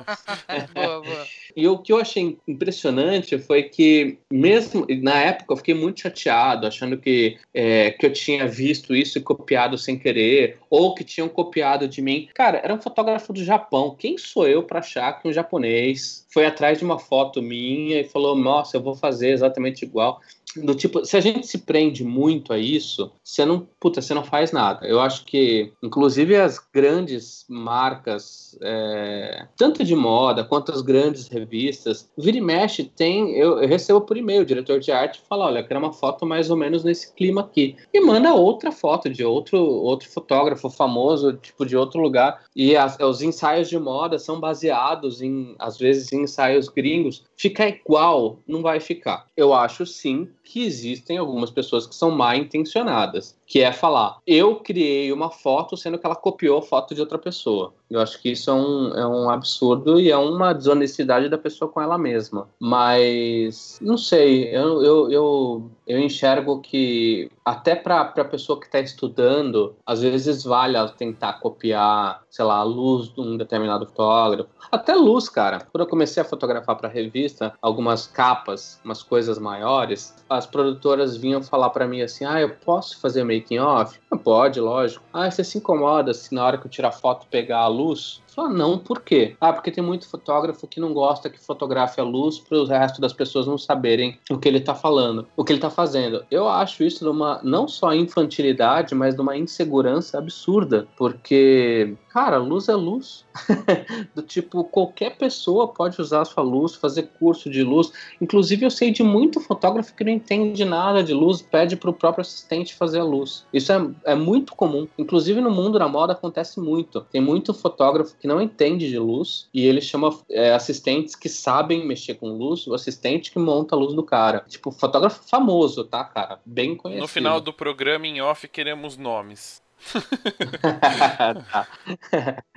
boa, boa. E o que eu achei impressionante foi que, mesmo na época, eu fiquei muito chateado, achando que, é, que eu tinha visto isso e copiado sem querer, ou que tinham copiado de mim. Cara, era um fotógrafo do Japão. Quem sou eu para achar que um japonês foi atrás de uma foto minha e falou: Nossa, eu vou fazer exatamente igual do tipo, se a gente se prende muito a isso, você não, puta, você não faz nada. Eu acho que, inclusive, as grandes marcas, é, tanto de moda quanto as grandes revistas, vira e mexe, tem, eu, eu recebo por e-mail, o diretor de arte fala, olha, eu quero uma foto mais ou menos nesse clima aqui. E manda outra foto de outro, outro fotógrafo famoso, tipo, de outro lugar. E as, os ensaios de moda são baseados em, às vezes, em ensaios gringos. Ficar igual, não vai ficar. Eu acho, sim, que existem algumas pessoas que são mal intencionadas que é falar, eu criei uma foto sendo que ela copiou a foto de outra pessoa. Eu acho que isso é um, é um absurdo e é uma desonestidade da pessoa com ela mesma. Mas, não sei, eu, eu, eu, eu enxergo que até para a pessoa que está estudando, às vezes vale ela tentar copiar, sei lá, a luz de um determinado fotógrafo. Até luz, cara. Quando eu comecei a fotografar para revista, algumas capas, umas coisas maiores, as produtoras vinham falar para mim assim: ah, eu posso fazer making off? Pode, lógico. Ah, você se incomoda se na hora que eu tirar foto pegar a luz? Não, por quê? Ah, porque tem muito fotógrafo que não gosta que fotografe a luz para o resto das pessoas não saberem o que ele está falando, o que ele está fazendo. Eu acho isso de uma não só infantilidade, mas de uma insegurança absurda, porque, cara, luz é luz. do tipo, qualquer pessoa pode usar a sua luz, fazer curso de luz. Inclusive, eu sei de muito fotógrafo que não entende nada de luz, pede para o próprio assistente fazer a luz. Isso é, é muito comum. Inclusive, no mundo da moda acontece muito. Tem muito fotógrafo que não entende de luz e ele chama é, assistentes que sabem mexer com luz, o assistente que monta a luz do cara. Tipo, fotógrafo famoso, tá, cara? Bem conhecido. No final do programa, em off, queremos nomes. tá.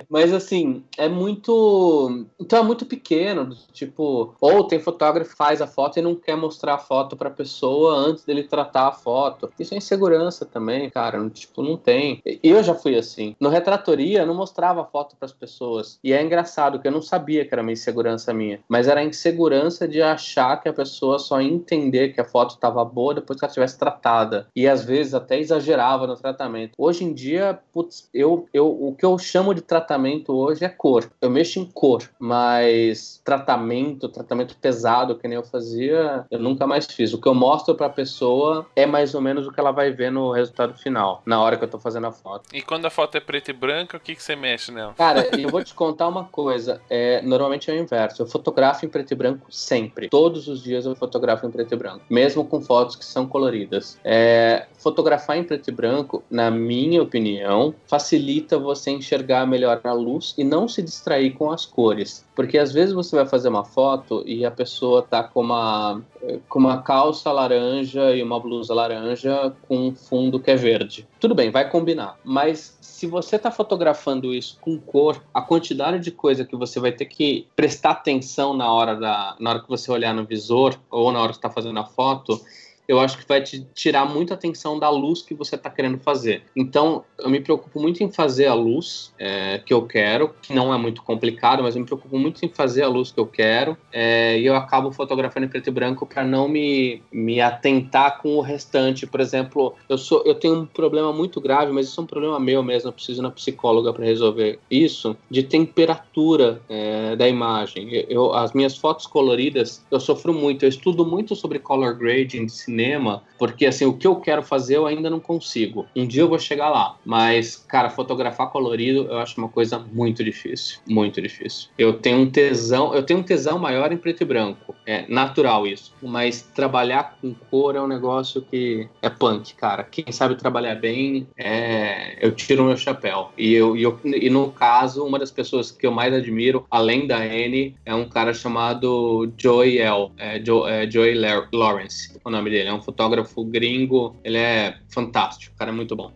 Mas assim, é muito. Então é muito pequeno. Tipo, ou tem fotógrafo que faz a foto e não quer mostrar a foto pra pessoa antes dele tratar a foto. Isso é insegurança também, cara. Tipo, não tem. Eu já fui assim. No retratoria, eu não mostrava a foto pras pessoas. E é engraçado que eu não sabia que era uma insegurança minha. Mas era a insegurança de achar que a pessoa só ia entender que a foto tava boa depois que ela tivesse tratada. E às vezes até exagerava no tratamento. Hoje em dia, putz, eu, eu, o que eu chamo de tratamento hoje é cor. Eu mexo em cor, mas tratamento, tratamento pesado, que nem eu fazia, eu nunca mais fiz. O que eu mostro pra pessoa é mais ou menos o que ela vai ver no resultado final, na hora que eu tô fazendo a foto. E quando a foto é preta e branca, o que, que você mexe nela? Cara, eu vou te contar uma coisa. É, normalmente é o inverso. Eu fotografo em preto e branco sempre. Todos os dias eu fotografo em preto e branco, mesmo com fotos que são coloridas. É, fotografar em preto e branco, na minha opinião, facilita você enxergar melhor a luz e não se distrair com as cores. Porque às vezes você vai fazer uma foto e a pessoa tá com uma, com uma calça laranja e uma blusa laranja com um fundo que é verde. Tudo bem, vai combinar. Mas se você está fotografando isso com cor, a quantidade de coisa que você vai ter que prestar atenção na hora, da, na hora que você olhar no visor ou na hora que está fazendo a foto eu acho que vai te tirar muita atenção da luz que você está querendo fazer. Então, eu me preocupo muito em fazer a luz é, que eu quero, que não é muito complicado, mas eu me preocupo muito em fazer a luz que eu quero, é, e eu acabo fotografando em preto e branco para não me, me atentar com o restante. Por exemplo, eu, sou, eu tenho um problema muito grave, mas isso é um problema meu mesmo, eu preciso ir na psicóloga para resolver isso, de temperatura é, da imagem. Eu, as minhas fotos coloridas, eu sofro muito, eu estudo muito sobre color grading cinema porque assim, o que eu quero fazer eu ainda não consigo. Um dia eu vou chegar lá, mas cara, fotografar colorido eu acho uma coisa muito difícil, muito difícil. Eu tenho um tesão, eu tenho um tesão maior em preto e branco. É natural isso, mas trabalhar com cor é um negócio que é punk, cara. Quem sabe trabalhar bem, é... eu tiro o meu chapéu. E eu, eu e no caso, uma das pessoas que eu mais admiro, além da Anne, é um cara chamado Joey L, é, jo, é, Joey Lawrence, o nome dele é um fotógrafo gringo, ele é fantástico, o cara é muito bom.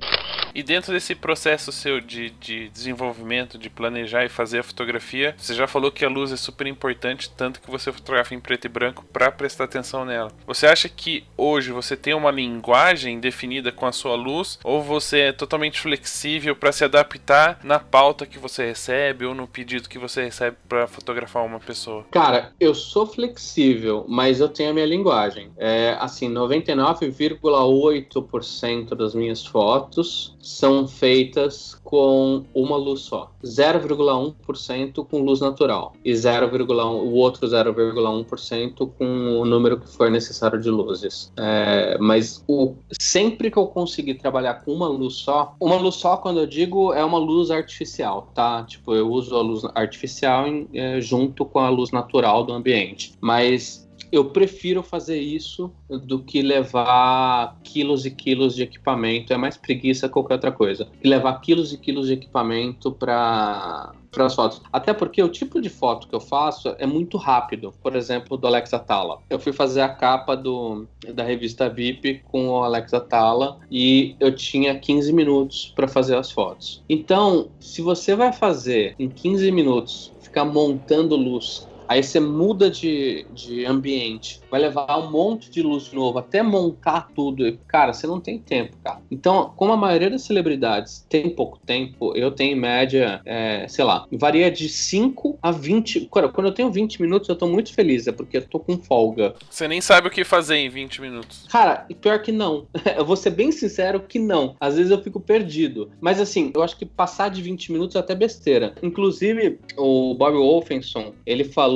E dentro desse processo seu de, de desenvolvimento, de planejar e fazer a fotografia, você já falou que a luz é super importante, tanto que você fotografa em preto e branco para prestar atenção nela. Você acha que hoje você tem uma linguagem definida com a sua luz ou você é totalmente flexível para se adaptar na pauta que você recebe ou no pedido que você recebe para fotografar uma pessoa? Cara, eu sou flexível, mas eu tenho a minha linguagem. É assim, 99,8% das minhas fotos são feitas com uma luz só. 0,1% com luz natural e 0,1 o outro 0,1% com o número que for necessário de luzes. É, mas o, sempre que eu conseguir trabalhar com uma luz só, uma luz só quando eu digo é uma luz artificial, tá? Tipo, eu uso a luz artificial em, é, junto com a luz natural do ambiente. Mas eu prefiro fazer isso do que levar quilos e quilos de equipamento. É mais preguiça que qualquer outra coisa. E levar quilos e quilos de equipamento para para as fotos. Até porque o tipo de foto que eu faço é muito rápido. Por exemplo, do Alex Atala. Eu fui fazer a capa do, da revista VIP com o Alex Atala e eu tinha 15 minutos para fazer as fotos. Então, se você vai fazer em 15 minutos, ficar montando luz aí você muda de, de ambiente, vai levar um monte de luz novo, até montar tudo. Cara, você não tem tempo, cara. Então, como a maioria das celebridades tem pouco tempo, eu tenho em média, é, sei lá, varia de 5 a 20. Cara, quando eu tenho 20 minutos, eu tô muito feliz, é porque eu tô com folga. Você nem sabe o que fazer em 20 minutos. Cara, pior que não. eu vou ser bem sincero que não. Às vezes eu fico perdido. Mas assim, eu acho que passar de 20 minutos é até besteira. Inclusive, o Bob Wolfenson, ele falou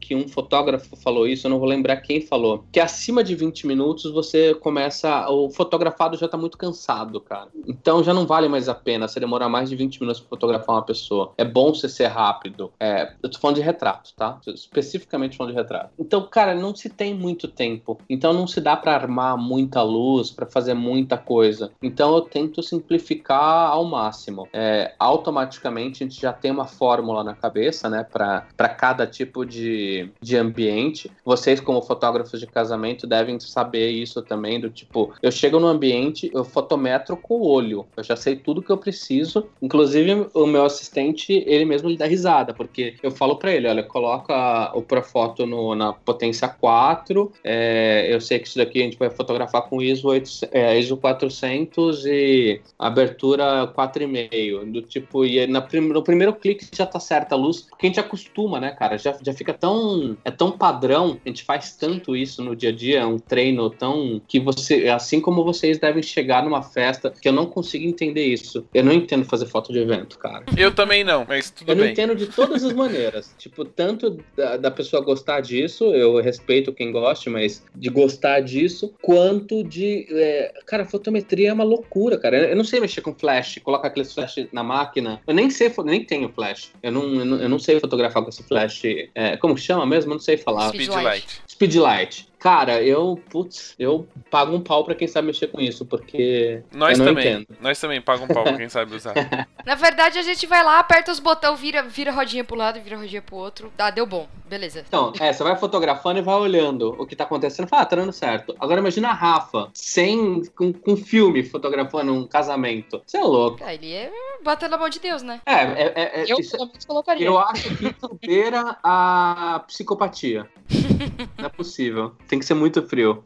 que um fotógrafo falou isso, eu não vou lembrar quem falou, que acima de 20 minutos você começa. O fotografado já tá muito cansado, cara. Então já não vale mais a pena você demorar mais de 20 minutos pra fotografar uma pessoa. É bom você ser rápido. É, eu tô falando de retrato, tá? Especificamente falando de retrato. Então, cara, não se tem muito tempo. Então não se dá para armar muita luz, para fazer muita coisa. Então eu tento simplificar ao máximo. É, automaticamente a gente já tem uma fórmula na cabeça, né, para cada tipo de, de ambiente. Vocês, como fotógrafos de casamento, devem saber isso também, do tipo, eu chego no ambiente, eu fotometro com o olho, eu já sei tudo que eu preciso. Inclusive, o meu assistente, ele mesmo lhe dá risada, porque eu falo para ele, olha, coloca o Profoto no, na potência 4, é, eu sei que isso daqui a gente vai fotografar com ISO, 8, é, ISO 400 e abertura 4,5, do tipo, e na, no primeiro clique já tá certa a luz, porque a gente acostuma, né, cara, já, já fica tão, é tão padrão, a gente faz tanto isso no dia a dia, é um treino tão, que você, assim como vocês devem chegar numa festa, que eu não consigo entender isso, eu não entendo fazer foto de evento, cara. Eu também não, mas tudo eu bem. Eu não entendo de todas as maneiras, tipo, tanto da, da pessoa gostar disso, eu respeito quem goste, mas de gostar disso, quanto de, é, cara, fotometria é uma loucura, cara, eu não sei mexer com flash, colocar aqueles flash na máquina, eu nem sei, nem tenho flash, eu não, eu não, eu não sei fotografar com esse flash, é, como que chama mesmo? Não sei falar. Speedlight. Speedlight. Cara, eu, putz, eu pago um pau pra quem sabe mexer com isso, porque. Nós eu não também. Entendo. Nós também pagamos um pau pra quem sabe usar. Na verdade, a gente vai lá, aperta os botões, vira, vira rodinha pro lado, vira rodinha pro outro. Tá, deu bom. Beleza. Então, é, você vai fotografando e vai olhando o que tá acontecendo. Fala, ah, tá dando certo. Agora imagina a Rafa, sem, com, com filme, fotografando um casamento. Você é louco. Ah, ele é batendo na mão de Deus, né? É, é, é, é Eu, isso- colocaria. eu acho que isso beira a psicopatia. Não é possível. Tem que ser muito frio.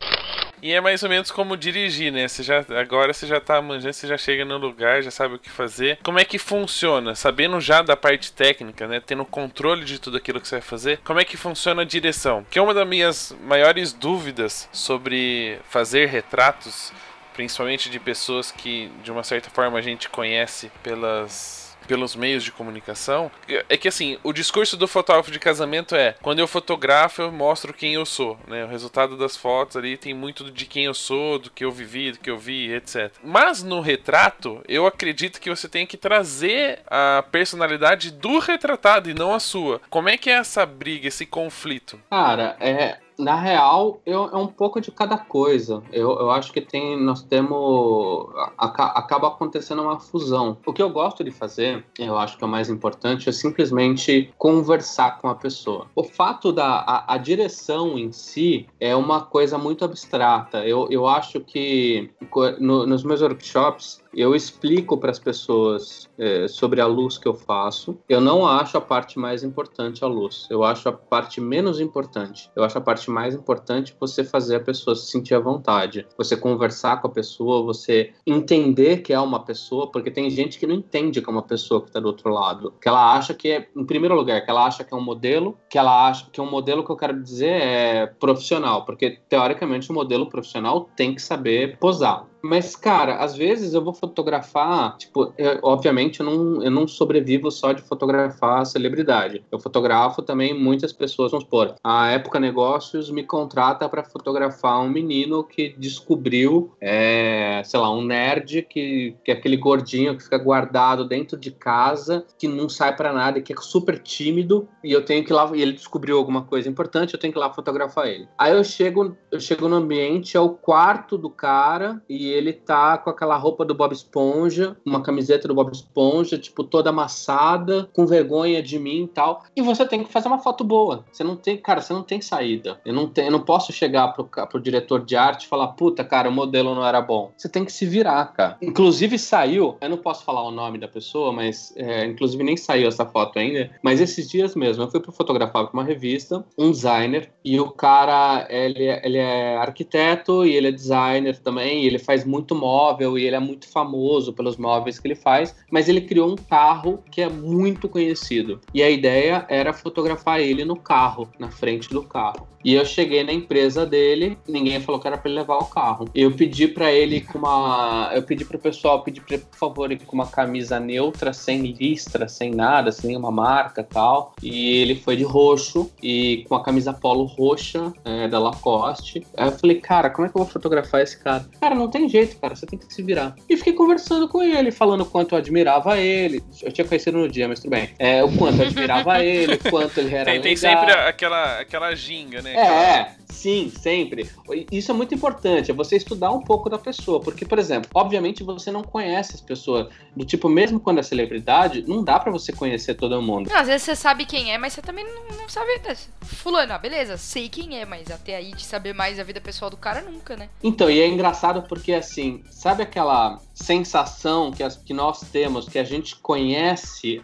E é mais ou menos como dirigir, né? Você já, agora você já tá manjando, você já chega no lugar, já sabe o que fazer. Como é que funciona? Sabendo já da parte técnica, né? Tendo controle de tudo aquilo que você vai fazer, como é que funciona a direção? Que é uma das minhas maiores dúvidas sobre fazer retratos, principalmente de pessoas que de uma certa forma a gente conhece pelas pelos meios de comunicação, é que assim, o discurso do fotógrafo de casamento é: quando eu fotografo, eu mostro quem eu sou, né? O resultado das fotos ali tem muito de quem eu sou, do que eu vivi, do que eu vi, etc. Mas no retrato, eu acredito que você tem que trazer a personalidade do retratado e não a sua. Como é que é essa briga, esse conflito? Cara, é. Na real, eu, é um pouco de cada coisa. Eu, eu acho que tem. Nós temos. aca- acaba acontecendo uma fusão. O que eu gosto de fazer, eu acho que é o mais importante, é simplesmente conversar com a pessoa. O fato da. A, a direção em si é uma coisa muito abstrata. Eu, eu acho que no- nos meus workshops. Eu explico para as pessoas é, sobre a luz que eu faço. Eu não acho a parte mais importante a luz. Eu acho a parte menos importante. Eu acho a parte mais importante você fazer a pessoa se sentir à vontade. Você conversar com a pessoa, você entender que é uma pessoa, porque tem gente que não entende que é uma pessoa que está do outro lado. Que ela acha que é, em primeiro lugar, que ela acha que é um modelo, que ela acha que é um modelo que eu quero dizer é profissional, porque teoricamente o modelo profissional tem que saber posar. Mas, cara, às vezes eu vou fotografar, tipo, eu- obviamente eu não, eu não sobrevivo só de fotografar celebridade. Eu fotografo também muitas pessoas, vamos supor, a Época Negócios me contrata para fotografar um menino que descobriu, é, sei lá, um nerd que, que é aquele gordinho que fica guardado dentro de casa, que não sai para nada e que é super tímido, e eu tenho que ir lá, e ele descobriu alguma coisa importante, eu tenho que ir lá fotografar ele. Aí eu chego, eu chego no ambiente, é o quarto do cara, e ele tá com aquela roupa do Bob Esponja, uma camiseta do Bob Esponja, tipo, toda amassada, com vergonha de mim e tal. E você tem que fazer uma foto boa. Você não tem, cara, você não tem saída. Eu não, tenho, eu não posso chegar pro, pro diretor de arte e falar, puta, cara, o modelo não era bom. Você tem que se virar, cara. Inclusive saiu, eu não posso falar o nome da pessoa, mas é, inclusive nem saiu essa foto ainda, mas esses dias mesmo, eu fui para fotografar para uma revista, um designer, e o cara, ele, é, ele é arquiteto e ele é designer também, ele faz muito móvel e ele é muito famoso pelos móveis que ele faz, mas ele criou um carro que é muito conhecido. E a ideia era fotografar ele no carro, na frente do carro. E eu cheguei na empresa dele, ninguém falou que era para ele levar o carro. Eu pedi para ele com uma, eu pedi pro pessoal, pedi pra, por favor, com uma camisa neutra, sem listra, sem nada, sem nenhuma marca, tal. E ele foi de roxo e com a camisa polo roxa é, da Lacoste. Aí eu falei, cara, como é que eu vou fotografar esse cara? Cara, não tem jeito, cara, você tem que se virar. E fiquei conversando com ele, falando o quanto eu admirava ele. Eu tinha conhecido no dia, mas tudo bem. É, o quanto eu admirava ele, o quanto ele era tem, tem sempre aquela, aquela ginga, né? É, sim, sempre. Isso é muito importante, é você estudar um pouco da pessoa, porque, por exemplo, obviamente você não conhece as pessoas, do tipo, mesmo quando é celebridade, não dá para você conhecer todo mundo. Não, às vezes você sabe quem é, mas você também não, não sabe. Né? Fulano, ah, beleza, sei quem é, mas até aí de saber mais a vida pessoal do cara, nunca, né? Então, e é engraçado porque, assim, sabe aquela sensação que, as, que nós temos, que a gente conhece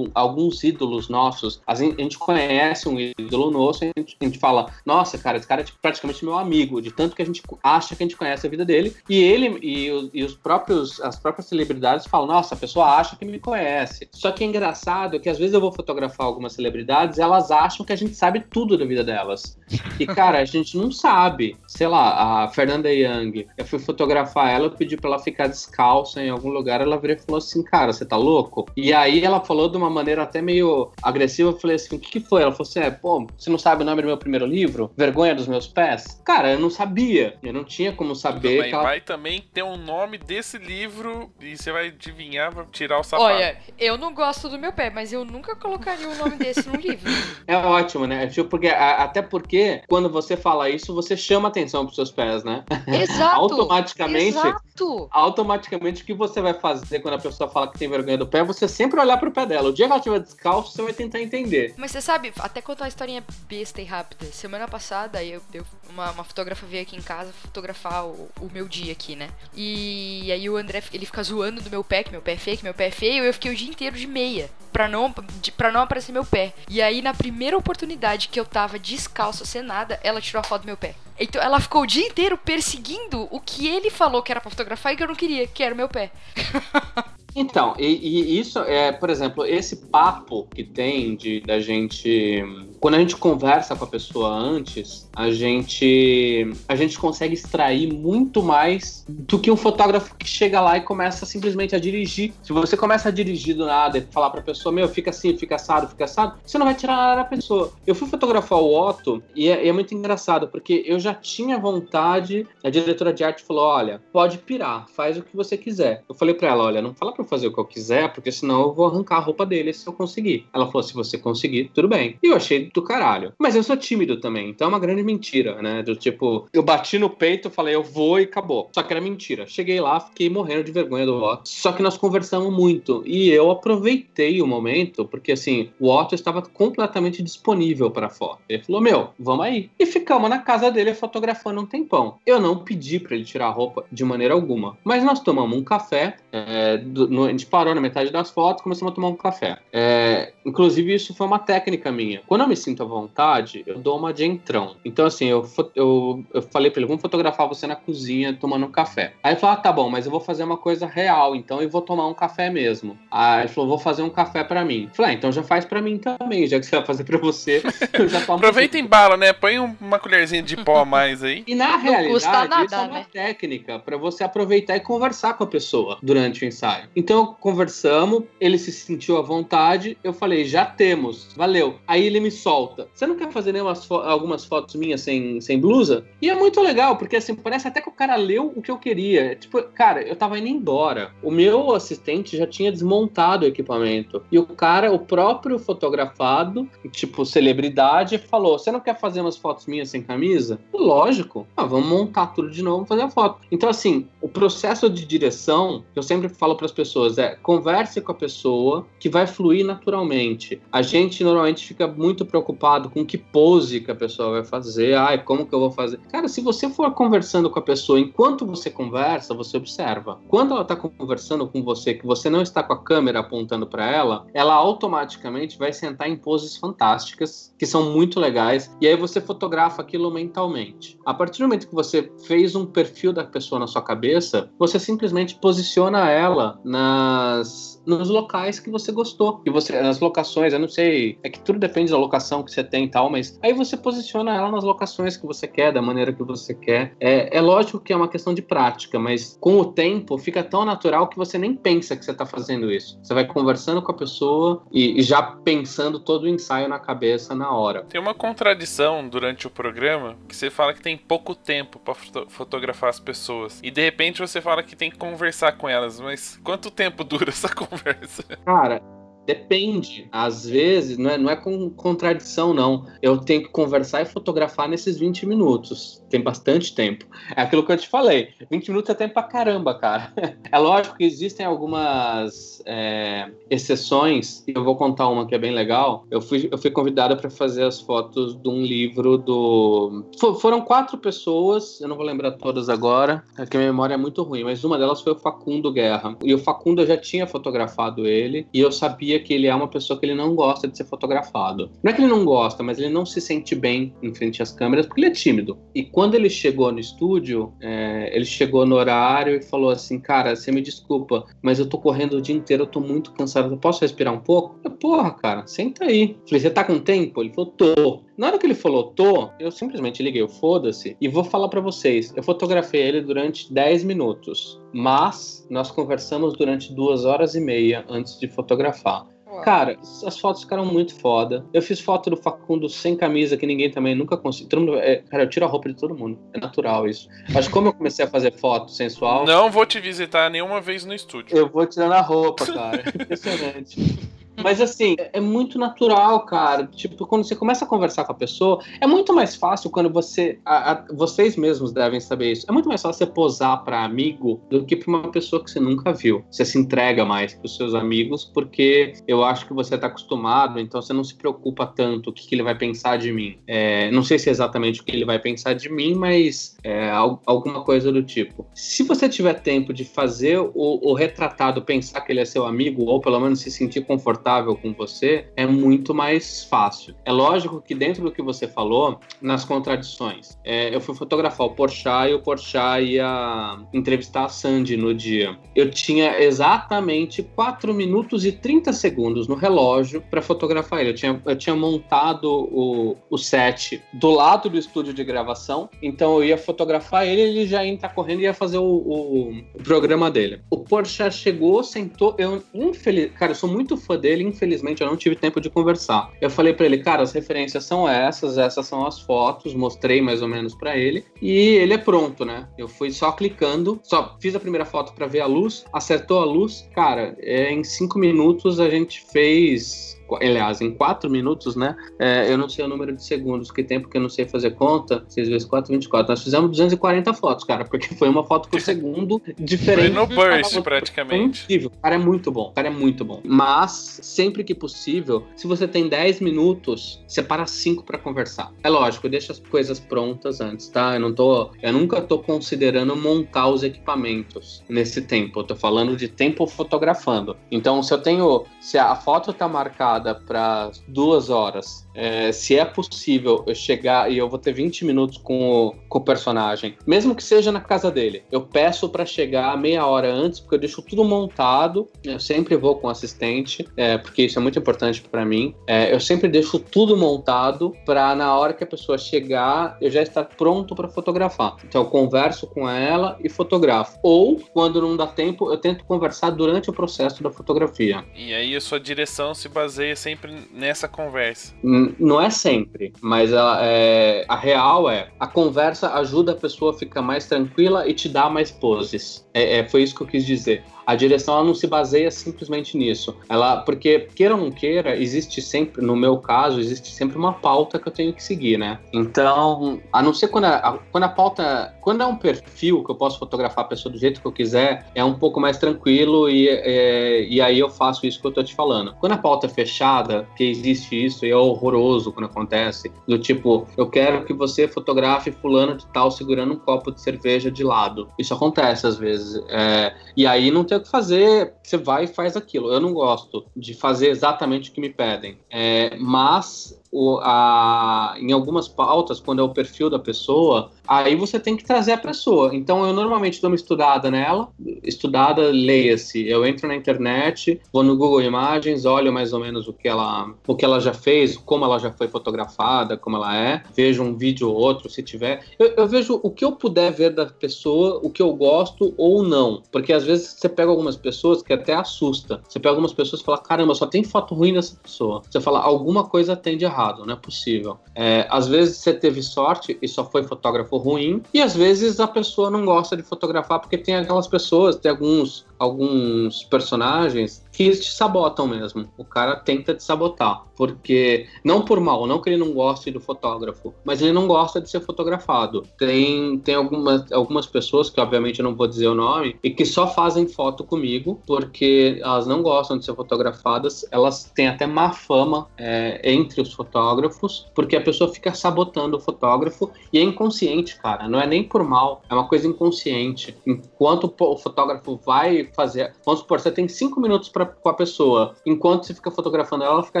alguns ídolos nossos, a gente conhece um ídolo nosso, a gente, a gente fala, nossa, cara, esse cara é praticamente meu amigo, de tanto que a gente acha que a gente conhece a vida dele, e ele e, e os próprios, as próprias celebridades falam, nossa, a pessoa acha que me conhece. Só que é engraçado que às vezes eu vou fotografar algumas celebridades, elas acham que a gente sabe tudo da vida delas. E, cara, a gente não sabe. Sei lá, a Fernanda Young, eu fui fotografar ela, eu pedi pra ela ficar descalça em algum lugar, ela virou e falou assim, cara, você tá louco? E aí ela falou de uma maneira até meio agressiva, eu falei assim, o que, que foi? Ela falou assim, é, pô, você não sabe o nome do meu primeiro livro? Vergonha dos meus pés? Cara, eu não sabia. Eu não tinha como saber. Mas ela... vai também ter um nome desse livro e você vai adivinhar, vai tirar o sapato. Olha, eu não gosto do meu pé, mas eu nunca colocaria um nome desse no livro. É ótimo, né? Tipo, porque, até porque quando você fala isso, você chama atenção pros seus pés, né? Exato. automaticamente. Exato. Automaticamente, o que você vai fazer quando a pessoa fala que tem vergonha do pé, você sempre olhar pro pé dela. O dia que ela estiver descalço, você vai tentar entender. Mas você sabe, até contar uma historinha besta e rápida. Semana passada, eu, eu uma, uma fotógrafa veio aqui em casa fotografar o, o, meu dia aqui, né? E aí o André, ele fica zoando do meu pé, que meu pé é feio, que meu pé é feio. Eu fiquei o dia inteiro de meia, pra não, de, pra não aparecer meu pé. E aí, na primeira oportunidade que eu tava descalço, sem nada, ela tirou a foto do meu pé. Então ela ficou o dia inteiro perseguindo o que ele falou que era pra fotografar e que eu não queria, que era o meu pé. Então, e, e, isso é, por exemplo, esse papo que tem de da gente. Quando a gente conversa com a pessoa antes, a gente a gente consegue extrair muito mais do que um fotógrafo que chega lá e começa simplesmente a dirigir. Se você começa a dirigir do nada e falar pra pessoa, meu, fica assim, fica assado, fica assado, você não vai tirar nada da pessoa. Eu fui fotografar o Otto e é, é muito engraçado, porque eu já tinha vontade, a diretora de arte falou: olha, pode pirar, faz o que você quiser. Eu falei pra ela, olha, não fala pra eu fazer o que eu quiser, porque senão eu vou arrancar a roupa dele se eu conseguir. Ela falou: se você conseguir, tudo bem. E eu achei do caralho. Mas eu sou tímido também, então é uma grande mentira, né? Do tipo, eu bati no peito, falei, eu vou e acabou. Só que era mentira. Cheguei lá, fiquei morrendo de vergonha do Otto. Só que nós conversamos muito. E eu aproveitei o momento, porque assim, o Otto estava completamente disponível para foto. Ele falou: Meu, vamos aí. E ficamos na casa dele fotografando um tempão. Eu não pedi para ele tirar a roupa de maneira alguma. Mas nós tomamos um café. É, do, no, a gente parou na metade das fotos começamos a tomar um café. É, inclusive, isso foi uma técnica minha. Quando eu me sinto à vontade, eu dou uma de entrão. Então, assim, eu, eu, eu falei pra ele: vamos fotografar você na cozinha tomando um café. Aí ele falou: ah, tá bom, mas eu vou fazer uma coisa real, então eu vou tomar um café mesmo. Aí ele falou: vou fazer um café para mim. Eu falei: ah, então já faz para mim também, já que você vai fazer para você, eu já tomo. Aproveita e embala, né? Põe uma colherzinha de pó a mais aí. E na realidade, nada, isso é uma né? técnica para você aproveitar e conversar com a pessoa durante o ensaio. Então, conversamos, ele se sentiu à vontade, eu falei: já temos, valeu. Aí ele me solta solta. Você não quer fazer nenhuma fo algumas fotos minhas sem, sem blusa? E é muito legal, porque assim, parece até que o cara leu o que eu queria. Tipo, cara, eu tava indo embora. O meu assistente já tinha desmontado o equipamento. E o cara, o próprio fotografado, tipo, celebridade, falou: Você não quer fazer umas fotos minhas sem camisa? Lógico. Ah, vamos montar tudo de novo fazer a foto. Então, assim, o processo de direção, eu sempre falo para as pessoas, é converse com a pessoa que vai fluir naturalmente. A gente normalmente fica muito preocupado com que pose que a pessoa vai fazer. Ai, como que eu vou fazer? Cara, se você for conversando com a pessoa enquanto você conversa, você observa. Quando ela está conversando com você, que você não está com a câmera apontando para ela, ela automaticamente vai sentar em poses fantásticas, que são muito legais, e aí você fotografa aquilo mentalmente. A partir do momento que você fez um perfil da pessoa na sua cabeça, você simplesmente posiciona ela nas nos locais que você gostou, que você nas locações, eu não sei, é que tudo depende da locação que você tem e tal, mas aí você posiciona ela nas locações que você quer, da maneira que você quer. É, é lógico que é uma questão de prática, mas com o tempo fica tão natural que você nem pensa que você está fazendo isso. Você vai conversando com a pessoa e, e já pensando todo o ensaio na cabeça na hora. Tem uma contradição durante o programa que você fala que tem pouco tempo para fotografar as pessoas e de repente você fala que tem que conversar com elas, mas quanto tempo dura essa conversa? conversa. Cara, Depende. Às vezes, não é, não é com contradição, não. Eu tenho que conversar e fotografar nesses 20 minutos. Tem bastante tempo. É aquilo que eu te falei. 20 minutos é tempo pra caramba, cara. É lógico que existem algumas é, exceções, eu vou contar uma que é bem legal. Eu fui, eu fui convidada para fazer as fotos de um livro do. foram quatro pessoas, eu não vou lembrar todas agora, é que a memória é muito ruim, mas uma delas foi o Facundo Guerra. E o Facundo eu já tinha fotografado ele, e eu sabia que ele é uma pessoa que ele não gosta de ser fotografado. Não é que ele não gosta, mas ele não se sente bem em frente às câmeras porque ele é tímido. E quando ele chegou no estúdio, é, ele chegou no horário e falou assim: Cara, você me desculpa, mas eu tô correndo o dia inteiro, eu tô muito cansado. Eu posso respirar um pouco? Eu, Porra, cara, senta aí. Falei: Você tá com tempo? Ele falou: Tô. Na hora que ele falou tô, eu simplesmente liguei o foda-se e vou falar para vocês. Eu fotografei ele durante 10 minutos, mas nós conversamos durante duas horas e meia antes de fotografar. Cara, as fotos ficaram muito foda. Eu fiz foto do Facundo sem camisa, que ninguém também nunca conseguiu. Mundo, é, cara, eu tiro a roupa de todo mundo. É natural isso. Mas como eu comecei a fazer foto sensual. Não vou te visitar nenhuma vez no estúdio. Eu vou tirando a roupa, cara. Impressionante. Mas assim, é muito natural, cara. Tipo, quando você começa a conversar com a pessoa, é muito mais fácil quando você. A, a, vocês mesmos devem saber isso. É muito mais fácil você posar para amigo do que para uma pessoa que você nunca viu. Você se entrega mais para os seus amigos porque eu acho que você está acostumado, então você não se preocupa tanto o que, que ele vai pensar de mim. É, não sei se é exatamente o que ele vai pensar de mim, mas é, alguma coisa do tipo. Se você tiver tempo de fazer o, o retratado pensar que ele é seu amigo, ou pelo menos se sentir confortável confortável com você, é muito mais fácil. É lógico que dentro do que você falou, nas contradições, é, eu fui fotografar o Porchat e o Porchat ia entrevistar a Sandy no dia. Eu tinha exatamente 4 minutos e 30 segundos no relógio para fotografar ele. Eu tinha, eu tinha montado o, o set do lado do estúdio de gravação, então eu ia fotografar ele ele já ia entrar correndo e ia fazer o, o, o programa dele. O Porchat chegou, sentou, eu infeliz... Cara, eu sou muito fã dele, dele, infelizmente, eu não tive tempo de conversar. Eu falei para ele, cara, as referências são essas, essas são as fotos, mostrei mais ou menos para ele, e ele é pronto, né? Eu fui só clicando, só fiz a primeira foto para ver a luz, acertou a luz, cara, é, em cinco minutos a gente fez aliás, em 4 minutos, né? É, eu não sei o número de segundos, que tempo que eu não sei fazer conta, 6 vezes 4, 24. Nós fizemos 240 fotos, cara, porque foi uma foto por segundo diferente. Foi no burst, praticamente. Foi O cara é muito bom, o cara é muito bom. Mas, sempre que possível, se você tem 10 minutos, separa 5 para conversar. É lógico, deixa as coisas prontas antes, tá? Eu não tô. Eu nunca tô considerando montar os equipamentos nesse tempo. Eu tô falando de tempo fotografando. Então, se eu tenho. Se a foto tá marcada para duas horas é, se é possível eu chegar e eu vou ter 20 minutos com o, com o personagem, mesmo que seja na casa dele, eu peço para chegar meia hora antes, porque eu deixo tudo montado. Eu sempre vou com assistente, é, porque isso é muito importante para mim. É, eu sempre deixo tudo montado para na hora que a pessoa chegar, eu já estar pronto para fotografar. Então eu converso com ela e fotografo. Ou, quando não dá tempo, eu tento conversar durante o processo da fotografia. E aí a sua direção se baseia baseia sempre nessa conversa. Não é sempre, mas a, é, a real é a conversa ajuda a pessoa a ficar mais tranquila e te dá mais poses. É, é, foi isso que eu quis dizer a direção não se baseia simplesmente nisso. Ela, porque queira ou não queira, existe sempre, no meu caso, existe sempre uma pauta que eu tenho que seguir, né? Então, a não ser quando a, quando a pauta, quando é um perfil que eu posso fotografar a pessoa do jeito que eu quiser, é um pouco mais tranquilo e, é, e aí eu faço isso que eu tô te falando. Quando a pauta é fechada, que existe isso e é horroroso quando acontece, do tipo, eu quero que você fotografe fulano de tal segurando um copo de cerveja de lado. Isso acontece às vezes. É, e aí não tem o que fazer, você vai e faz aquilo. Eu não gosto de fazer exatamente o que me pedem. É, mas o, a, em algumas pautas, quando é o perfil da pessoa, aí você tem que trazer a pessoa. Então eu normalmente dou uma estudada nela, estudada, leia-se. Eu entro na internet, vou no Google Imagens, olho mais ou menos o que ela, o que ela já fez, como ela já foi fotografada, como ela é, vejo um vídeo ou outro, se tiver. Eu, eu vejo o que eu puder ver da pessoa, o que eu gosto ou não. Porque às vezes você pega algumas pessoas que até assusta. Você pega algumas pessoas e fala, caramba, só tem foto ruim dessa pessoa. Você fala, alguma coisa tem de errado, não é possível. É, às vezes você teve sorte e só foi fotógrafo ruim, e às vezes a pessoa não gosta de fotografar porque tem aquelas pessoas, tem alguns alguns personagens que te sabotam mesmo. O cara tenta te sabotar, porque não por mal, não que ele não goste do fotógrafo, mas ele não gosta de ser fotografado. Tem tem algumas algumas pessoas que obviamente eu não vou dizer o nome e que só fazem foto comigo porque elas não gostam de ser fotografadas. Elas têm até má fama é, entre os fotógrafos porque a pessoa fica sabotando o fotógrafo e é inconsciente, cara. Não é nem por mal, é uma coisa inconsciente. Enquanto o fotógrafo vai fazer. Vamos supor, você tem cinco minutos pra, com a pessoa. Enquanto você fica fotografando ela, ela fica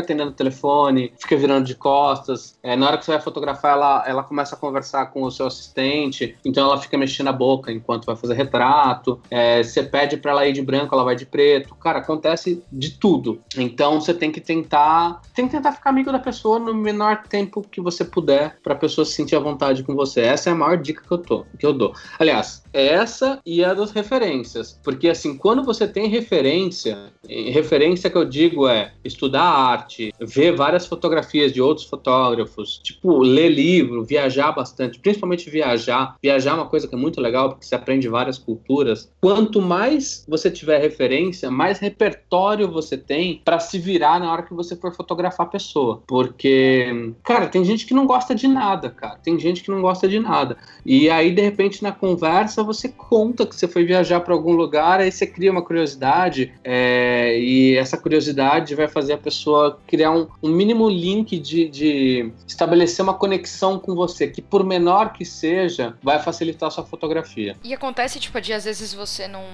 atendendo o telefone, fica virando de costas. É, na hora que você vai fotografar, ela, ela começa a conversar com o seu assistente. Então ela fica mexendo a boca enquanto vai fazer retrato. É, você pede pra ela ir de branco, ela vai de preto. Cara, acontece de tudo. Então você tem que tentar. Tem que tentar ficar amigo da pessoa no menor tempo que você puder, pra pessoa se sentir à vontade com você. Essa é a maior dica que eu, tô, que eu dou. Aliás, essa e a das referências. Porque assim, quando você tem referência, referência que eu digo é estudar arte, ver várias fotografias de outros fotógrafos, tipo, ler livro, viajar bastante, principalmente viajar. Viajar é uma coisa que é muito legal porque você aprende várias culturas. Quanto mais você tiver referência, mais repertório você tem para se virar na hora que você for fotografar a pessoa. Porque, cara, tem gente que não gosta de nada, cara. Tem gente que não gosta de nada. E aí, de repente, na conversa, você conta que você foi viajar para algum lugar, aí você cria uma curiosidade é, e essa curiosidade vai fazer a pessoa criar um, um mínimo link de, de, estabelecer uma conexão com você, que por menor que seja, vai facilitar a sua fotografia. E acontece, tipo, de às vezes você não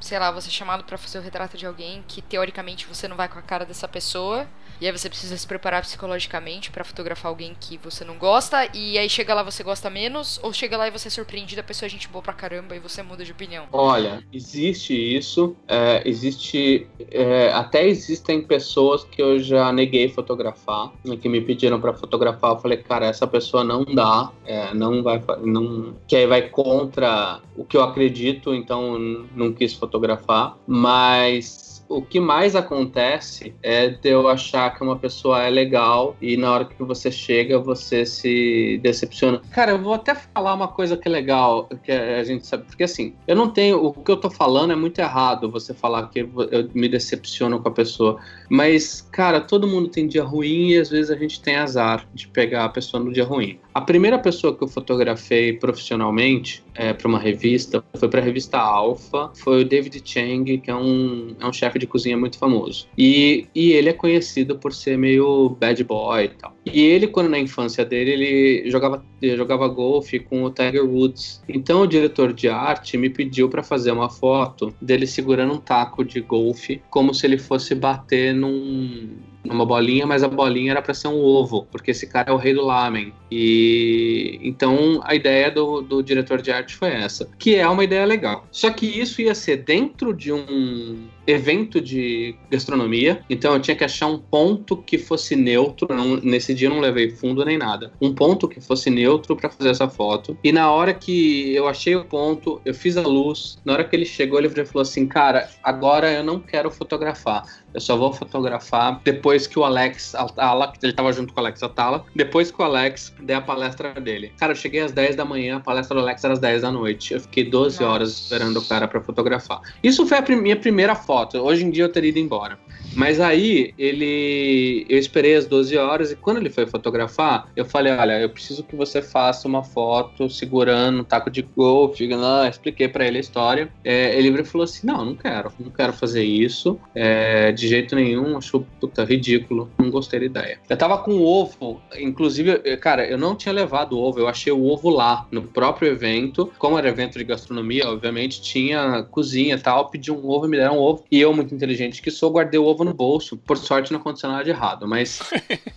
sei lá, você é chamado para fazer o retrato de alguém que teoricamente você não vai com a cara dessa pessoa, e aí você precisa se preparar psicologicamente para fotografar alguém que você não gosta, e aí chega lá você gosta menos, ou chega lá e você é surpreendido, a pessoa é gente boa pra caramba e você muda de opinião? Olha, existe isso, é, existe, é, até existem pessoas que eu já neguei fotografar, né, que me pediram para fotografar, eu falei, cara, essa pessoa não dá, é, não vai, não, que aí vai contra o que eu acredito, então não quis fotografar, mas o que mais acontece é de eu achar que uma pessoa é legal e na hora que você chega você se decepciona. Cara, eu vou até falar uma coisa que é legal, que a gente sabe, porque assim, eu não tenho, o que eu tô falando é muito errado você falar que eu me decepciono com a pessoa, mas cara, todo mundo tem dia ruim e às vezes a gente tem azar de pegar a pessoa no dia ruim. A primeira pessoa que eu fotografei profissionalmente é, para uma revista foi para a revista Alpha, foi o David Chang, que é um, é um chefe de cozinha muito famoso. E, e ele é conhecido por ser meio bad boy e tal. E ele, quando na infância dele, ele jogava, ele jogava golfe com o Tiger Woods. Então o diretor de arte me pediu para fazer uma foto dele segurando um taco de golfe, como se ele fosse bater num, numa bolinha, mas a bolinha era para ser um ovo, porque esse cara é o rei do lamen. E então a ideia do, do diretor de arte foi essa, que é uma ideia legal. Só que isso ia ser dentro de um evento de gastronomia, então eu tinha que achar um ponto que fosse neutro. Não, nesse dia eu não levei fundo nem nada. Um ponto que fosse neutro para fazer essa foto. E na hora que eu achei o ponto, eu fiz a luz. Na hora que ele chegou, ele falou assim: Cara, agora eu não quero fotografar. Eu só vou fotografar depois que o Alex Atala, ele tava junto com o Alex Atala, depois que o Alex der a palestra dele. Cara, eu cheguei às 10 da manhã, a palestra do Alex era às 10 da noite. Eu fiquei 12 Nossa. horas esperando o cara para fotografar. Isso foi a minha primeira foto. Hoje em dia eu teria ido embora. Mas aí ele. Eu esperei as 12 horas e quando ele foi fotografar, eu falei: olha, eu preciso que você faça uma foto segurando um taco de golfe. Expliquei para ele a história. É, ele falou assim: não, não quero, não quero fazer isso. É, de jeito nenhum, acho puta, ridículo. Não gostei da ideia. Eu tava com ovo, inclusive, cara, eu não tinha levado o ovo, eu achei o ovo lá, no próprio evento. Como era evento de gastronomia, obviamente, tinha cozinha e tal. Pedi um ovo, me deram um ovo. E eu, muito inteligente que sou, guardei o ovo no bolso. Por sorte, não aconteceu nada de errado. Mas.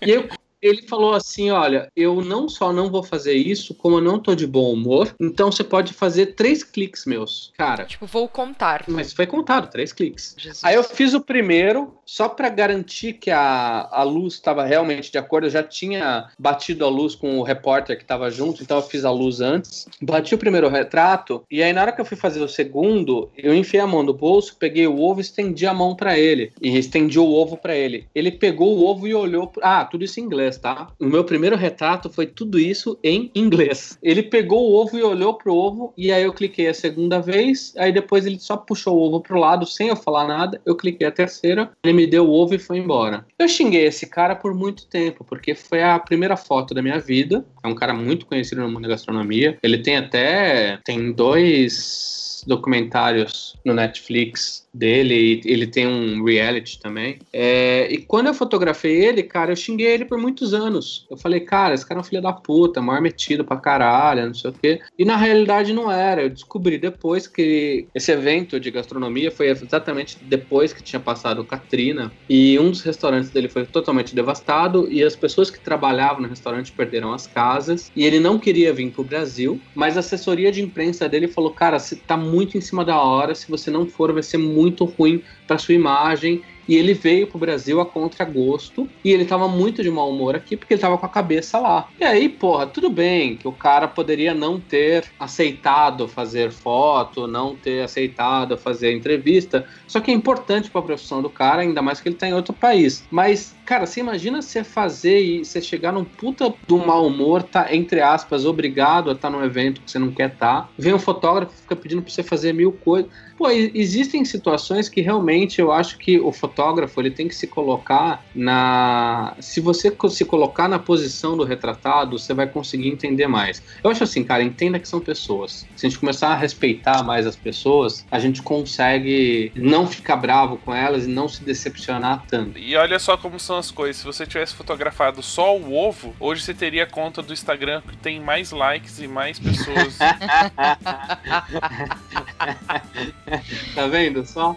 e eu ele falou assim: olha, eu não só não vou fazer isso, como eu não tô de bom humor, então você pode fazer três cliques meus. Cara. Tipo, vou contar. Mas foi contado, três cliques. Jesus. Aí eu fiz o primeiro, só para garantir que a, a luz estava realmente de acordo. Eu já tinha batido a luz com o repórter que estava junto, então eu fiz a luz antes. Bati o primeiro retrato, e aí na hora que eu fui fazer o segundo, eu enfiei a mão no bolso, peguei o ovo, estendi a mão para ele. E estendi o ovo para ele. Ele pegou o ovo e olhou. Ah, tudo isso em inglês inglês, tá? O meu primeiro retrato foi tudo isso em inglês. Ele pegou o ovo e olhou pro ovo, e aí eu cliquei a segunda vez, aí depois ele só puxou o ovo pro lado sem eu falar nada. Eu cliquei a terceira, ele me deu ovo e foi embora. Eu xinguei esse cara por muito tempo, porque foi a primeira foto da minha vida. É um cara muito conhecido no mundo da gastronomia. Ele tem até tem dois documentários no Netflix dele, ele tem um reality também. É, e quando eu fotografei ele, cara, eu xinguei ele por muitos anos. Eu falei, cara, esse cara é um filho da puta, maior metido pra caralho, não sei o quê. E na realidade não era. Eu descobri depois que esse evento de gastronomia foi exatamente depois que tinha passado Katrina. E um dos restaurantes dele foi totalmente devastado e as pessoas que trabalhavam no restaurante perderam as casas. E ele não queria vir pro Brasil, mas a assessoria de imprensa dele falou, cara, você tá muito em cima da hora, se você não for, vai ser muito muito ruim para sua imagem e ele veio pro Brasil a contragosto e ele tava muito de mau humor aqui porque ele tava com a cabeça lá. E aí, porra, tudo bem que o cara poderia não ter aceitado fazer foto, não ter aceitado fazer entrevista, só que é importante para a profissão do cara, ainda mais que ele tá em outro país. Mas, cara, você imagina você fazer e você chegar num puta do mau humor, tá, entre aspas, obrigado a estar tá num evento que você não quer estar, tá, vem um fotógrafo fica pedindo pra você fazer mil coisas. Pô, existem situações que realmente eu acho que o fotógrafo ele tem que se colocar na. Se você se colocar na posição do retratado, você vai conseguir entender mais. Eu acho assim, cara, entenda que são pessoas. Se a gente começar a respeitar mais as pessoas, a gente consegue não ficar bravo com elas e não se decepcionar tanto. E olha só como são as coisas. Se você tivesse fotografado só o ovo, hoje você teria conta do Instagram que tem mais likes e mais pessoas. tá vendo só?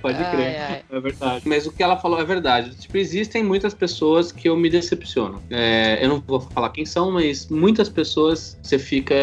Pode crer. Ai, ai. É verdade. Mas o que ela falou é verdade. Tipo, existem muitas pessoas que eu me decepciono. É, eu não vou falar quem são, mas muitas pessoas você fica.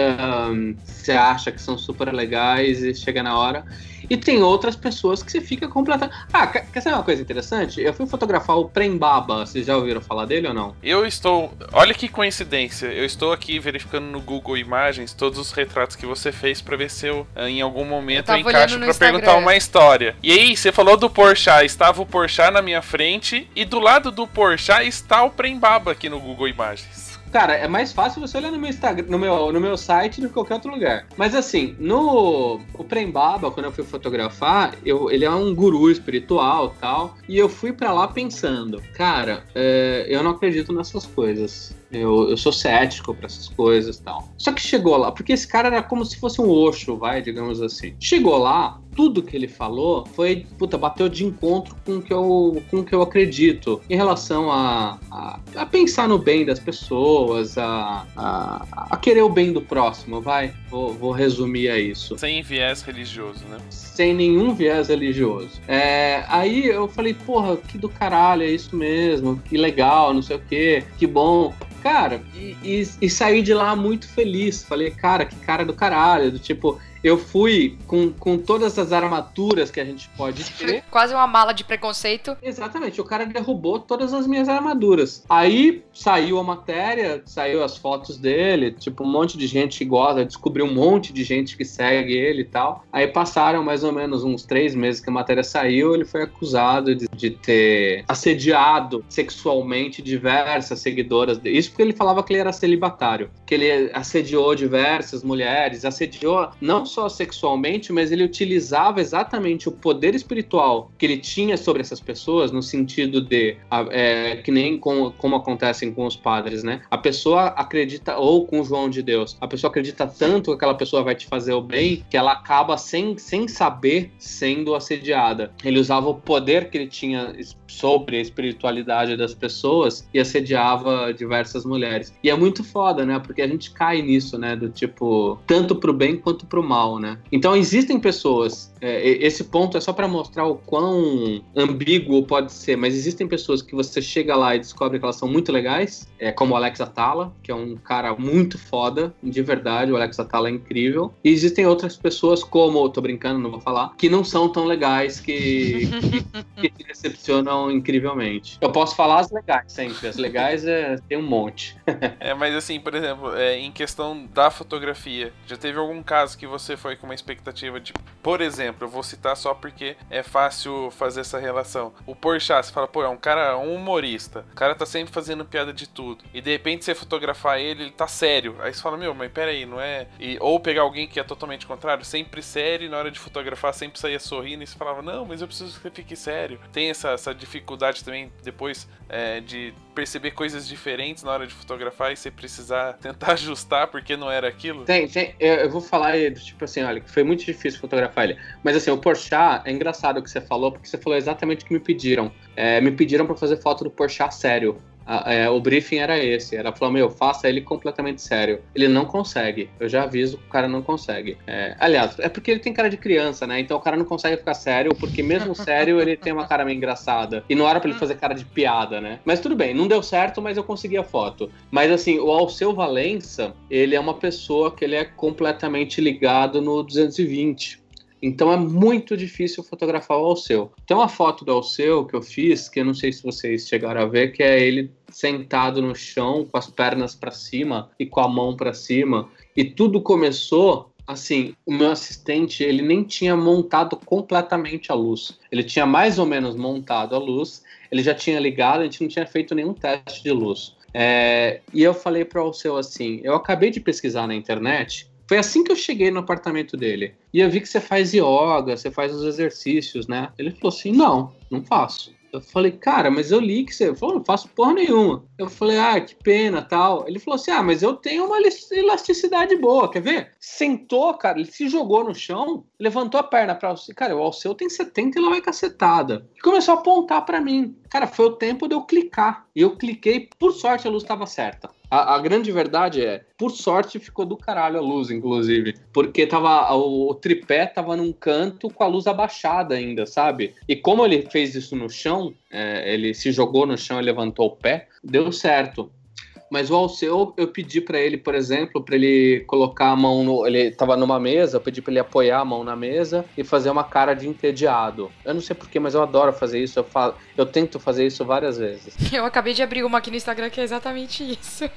Um, você acha que são super legais e chega na hora e tem outras pessoas que você fica completamente. Ah, quer saber uma coisa interessante? Eu fui fotografar o Prembaba. Vocês já ouviram falar dele ou não? Eu estou. Olha que coincidência. Eu estou aqui verificando no Google Imagens todos os retratos que você fez para ver se eu, eh, em algum momento, eu, eu encaixo para perguntar uma história. E aí, você falou do Porchat. Estava o Porchat na minha frente e do lado do Porchat está o Prembaba aqui no Google Imagens. Cara, é mais fácil você olhar no meu Instagram, no meu, no meu site do que qualquer outro lugar. Mas assim, no o Prembaba, quando eu fui fotografar, eu, ele é um guru espiritual tal. E eu fui para lá pensando, cara, é, eu não acredito nessas coisas. Eu, eu sou cético para essas coisas e tal. Só que chegou lá, porque esse cara era como se fosse um Osho, vai, digamos assim. Chegou lá, tudo que ele falou foi, puta, bateu de encontro com o que eu, com o que eu acredito em relação a, a, a pensar no bem das pessoas, a, a, a, querer o bem do próximo, vai. Vou, vou resumir a isso. Sem viés religioso, né? Sem nenhum viés religioso. É, aí eu falei, porra, que do caralho, é isso mesmo, que legal, não sei o que, que bom. Cara, e, e, e, saí de lá muito feliz. Falei, cara, que cara do caralho. Do tipo, eu fui com, com todas as armaduras que a gente pode ter. Quase uma mala de preconceito. Exatamente, o cara derrubou todas as minhas armaduras. Aí saiu a matéria, saiu as fotos dele, tipo, um monte de gente que gosta, descobriu um monte de gente que segue ele e tal. Aí passaram mais ou menos uns três meses que a matéria saiu, ele foi acusado de, de ter assediado sexualmente diversas seguidoras dele. Isso porque ele falava que ele era celibatário, que ele assediou diversas mulheres, assediou não só sexualmente, mas ele utilizava exatamente o poder espiritual que ele tinha sobre essas pessoas, no sentido de, é, que nem com, como acontecem com os padres, né? A pessoa acredita, ou com João de Deus, a pessoa acredita tanto que aquela pessoa vai te fazer o bem, que ela acaba sem, sem saber sendo assediada. Ele usava o poder que ele tinha sobre a espiritualidade das pessoas e assediava diversas mulheres. E é muito foda, né? Porque a gente cai nisso, né? Do tipo, tanto pro bem quanto pro mal, né? Então existem pessoas, é, esse ponto é só para mostrar o quão ambíguo pode ser, mas existem pessoas que você chega lá e descobre que elas são muito legais, é, como o Alex Atala, que é um cara muito foda, de verdade, o Alex Atala é incrível. E existem outras pessoas, como, tô brincando, não vou falar, que não são tão legais, que, que, que decepcionam incrivelmente. Eu posso falar as legais sempre, as legais é, tem um monte. é, mas assim, por exemplo, é, em questão da fotografia, já teve algum caso que você foi com uma expectativa de, por exemplo, eu vou citar só porque é fácil fazer essa relação. O Porchat, você fala, pô, é um cara, um humorista, o cara tá sempre fazendo piada de tudo, e de repente você fotografar ele, ele tá sério. Aí você fala, meu, mas peraí, não é. E, ou pegar alguém que é totalmente contrário, sempre sério, e na hora de fotografar sempre saía sorrindo, e você falava, não, mas eu preciso que você fique sério. Tem essa, essa dificuldade também depois é, de perceber coisas diferentes na hora de fotografar e você precisar tentar ajustar porque não era aquilo? Tem, tem. Eu vou falar, tipo assim, olha, que foi muito difícil fotografar ele. Mas assim, o Porchat, é engraçado o que você falou, porque você falou exatamente o que me pediram. É, me pediram para fazer foto do Porchat sério é, o briefing era esse. Ela falou, meu, faça ele completamente sério. Ele não consegue. Eu já aviso que o cara não consegue. É, aliás, é porque ele tem cara de criança, né? Então o cara não consegue ficar sério, porque mesmo sério ele tem uma cara meio engraçada. E não era para ele fazer cara de piada, né? Mas tudo bem, não deu certo, mas eu consegui a foto. Mas assim, o Alceu Valença, ele é uma pessoa que ele é completamente ligado no 220. Então é muito difícil fotografar o Alceu. Tem uma foto do Alceu que eu fiz, que eu não sei se vocês chegaram a ver, que é ele sentado no chão, com as pernas para cima e com a mão para cima. E tudo começou assim, o meu assistente, ele nem tinha montado completamente a luz. Ele tinha mais ou menos montado a luz, ele já tinha ligado, a gente não tinha feito nenhum teste de luz. É, e eu falei para o Alceu assim: eu acabei de pesquisar na internet foi assim que eu cheguei no apartamento dele. E eu vi que você faz yoga, você faz os exercícios, né? Ele falou assim: não, não faço. Eu falei, cara, mas eu li que você. falou, não faço porra nenhuma. Eu falei, ah, que pena tal. Ele falou assim: ah, mas eu tenho uma elasticidade boa, quer ver? Sentou, cara, ele se jogou no chão, levantou a perna pra. Cara, o Alceu tem 70 e ela vai cacetada. E começou a apontar para mim. Cara, foi o tempo de eu clicar. E eu cliquei, por sorte a luz estava certa. A, a, grande verdade é, por sorte ficou do caralho a luz, inclusive. Porque tava, o, o, tripé tava num canto com a luz abaixada ainda, sabe? E como ele fez isso no chão, é, ele se jogou no chão e levantou o pé, deu certo. Mas o Alceu, eu pedi para ele, por exemplo, para ele colocar a mão no. Ele tava numa mesa, eu pedi para ele apoiar a mão na mesa e fazer uma cara de entediado. Eu não sei porquê, mas eu adoro fazer isso. Eu, falo, eu tento fazer isso várias vezes. Eu acabei de abrir uma aqui no Instagram que é exatamente isso.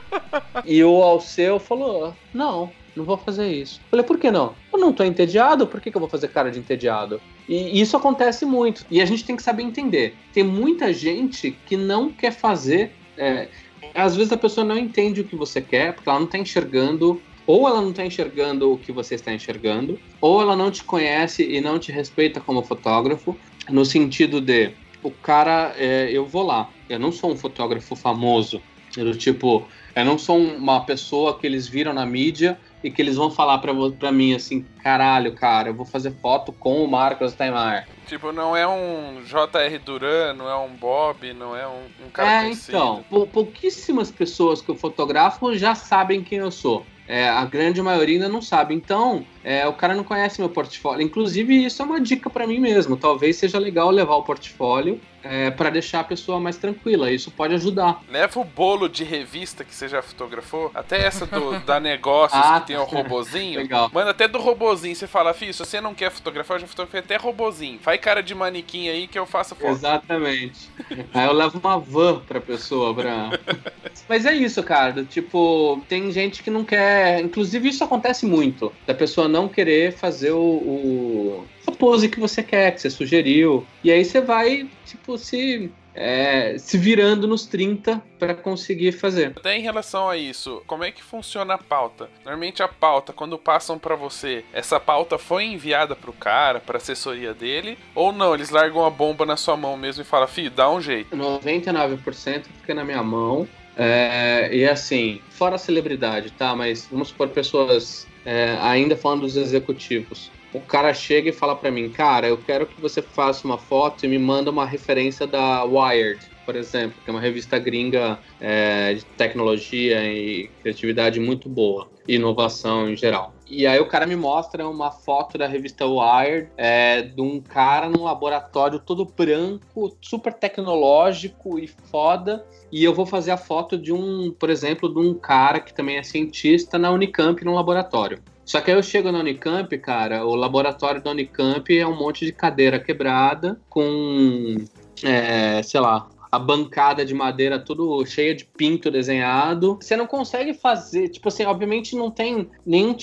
e o Alceu falou: não, não vou fazer isso. Eu falei, por que não? Eu não tô entediado, por que, que eu vou fazer cara de entediado? E isso acontece muito. E a gente tem que saber entender. Tem muita gente que não quer fazer. É, às vezes a pessoa não entende o que você quer, porque ela não está enxergando, ou ela não está enxergando o que você está enxergando, ou ela não te conhece e não te respeita como fotógrafo, no sentido de o cara, é, eu vou lá, eu não sou um fotógrafo famoso, eu, tipo, eu não sou uma pessoa que eles viram na mídia e que eles vão falar pra, pra mim assim, caralho, cara, eu vou fazer foto com o Marcos Taimar. Tipo, não é um J.R. Duran, não é um Bob, não é um, um cara É, conhecido. então, pou, pouquíssimas pessoas que eu fotografo já sabem quem eu sou. É, a grande maioria ainda não sabe. Então, é, o cara não conhece meu portfólio. Inclusive, isso é uma dica para mim mesmo. Talvez seja legal levar o portfólio é, para deixar a pessoa mais tranquila. Isso pode ajudar. Leva o bolo de revista que você já fotografou, até essa do, da negócios ah, que tem o robozinho. Legal. Manda até do robozinho. Você fala, filho, se você não quer fotografar, eu já fotografei até robozinho. Faz cara de manequim aí que eu faço foto. Exatamente. aí eu levo uma van pra pessoa pra. Mas é isso, cara. Tipo, tem gente que não quer. Inclusive, isso acontece muito. Da pessoa não querer fazer o, o a pose que você quer, que você sugeriu. E aí você vai, tipo, se é, se virando nos 30 para conseguir fazer. Até em relação a isso, como é que funciona a pauta? Normalmente a pauta, quando passam para você, essa pauta foi enviada pro cara, pra assessoria dele, ou não? Eles largam a bomba na sua mão mesmo e falam, fi, dá um jeito. 99% fica na minha mão. É, e assim, fora a celebridade, tá? Mas vamos supor pessoas, é, ainda falando dos executivos o cara chega e fala para mim, cara, eu quero que você faça uma foto e me manda uma referência da Wired, por exemplo, que é uma revista gringa é, de tecnologia e criatividade muito boa, e inovação em geral. E aí o cara me mostra uma foto da revista Wired é, de um cara num laboratório todo branco, super tecnológico e foda. E eu vou fazer a foto de um, por exemplo, de um cara que também é cientista na Unicamp num laboratório. Só que aí eu chego na Unicamp, cara, o laboratório da Unicamp é um monte de cadeira quebrada, com, é, sei lá, a bancada de madeira tudo cheia de pinto desenhado. Você não consegue fazer, tipo assim, obviamente não tem nenhum.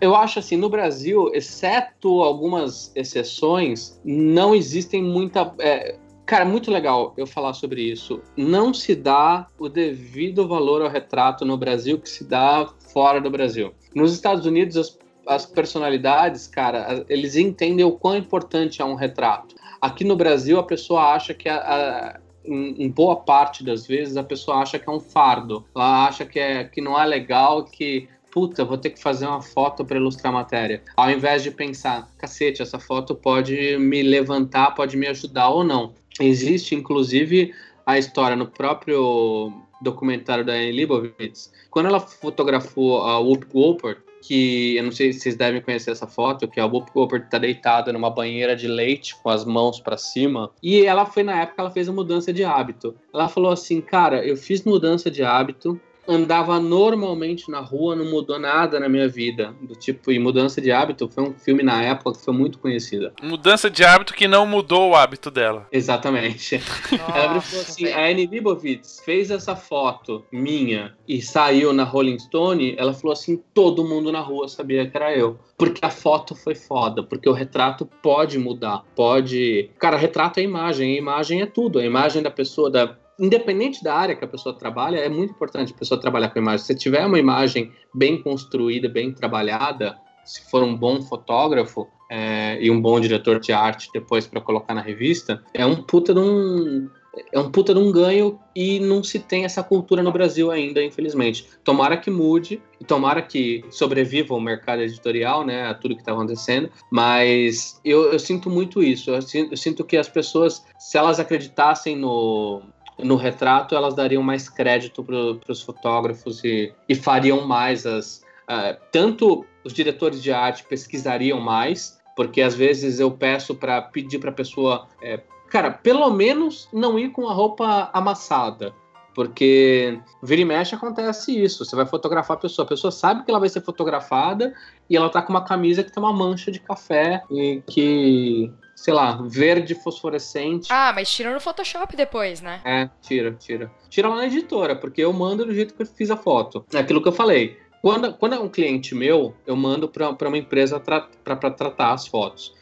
Eu acho assim, no Brasil, exceto algumas exceções, não existem muita. É, Cara, muito legal eu falar sobre isso. Não se dá o devido valor ao retrato no Brasil que se dá fora do Brasil. Nos Estados Unidos, as, as personalidades, cara, eles entendem o quão importante é um retrato. Aqui no Brasil, a pessoa acha que a, a em, em, boa parte das vezes a pessoa acha que é um fardo. Ela acha que, é, que não é legal, que puta, vou ter que fazer uma foto para ilustrar a matéria. Ao invés de pensar, cacete, essa foto pode me levantar, pode me ajudar ou não. Existe, inclusive, a história no próprio documentário da Anne Leibovitz. Quando ela fotografou a Whoop Goldberg, que eu não sei se vocês devem conhecer essa foto, que a Whoop Goldberg está deitada numa banheira de leite com as mãos para cima. E ela foi na época ela fez a mudança de hábito. Ela falou assim, cara, eu fiz mudança de hábito, andava normalmente na rua, não mudou nada na minha vida. Do tipo, e Mudança de Hábito foi um filme na época que foi muito conhecido. Mudança de hábito que não mudou o hábito dela. Exatamente. Nossa, Ela falou assim: a Anne Leibovitz fez essa foto minha e saiu na Rolling Stone. Ela falou assim: todo mundo na rua sabia que era eu. Porque a foto foi foda, porque o retrato pode mudar, pode. Cara, retrato é imagem, a imagem é tudo. A imagem da pessoa, da independente da área que a pessoa trabalha, é muito importante a pessoa trabalhar com imagem. Se tiver uma imagem bem construída, bem trabalhada, se for um bom fotógrafo é, e um bom diretor de arte depois para colocar na revista, é um puta de um é um puta de um ganho e não se tem essa cultura no Brasil ainda, infelizmente. Tomara que mude tomara que sobreviva o mercado editorial, né, a tudo que está acontecendo, mas eu, eu, sinto muito isso. Eu sinto, eu sinto que as pessoas, se elas acreditassem no, no retrato elas dariam mais crédito para os fotógrafos e, e, fariam mais as. Uh, tanto os diretores de arte pesquisariam mais, porque às vezes eu peço para pedir para a pessoa, é, cara, pelo menos não ir com a roupa amassada. Porque vira e mexe acontece isso. Você vai fotografar a pessoa, a pessoa sabe que ela vai ser fotografada e ela tá com uma camisa que tem uma mancha de café e que sei lá, verde fosforescente. Ah, mas tira no Photoshop depois, né? É, tira, tira. Tira lá na editora, porque eu mando do jeito que eu fiz a foto. É aquilo que eu falei. Quando, quando é um cliente meu, eu mando para uma empresa para tratar as fotos.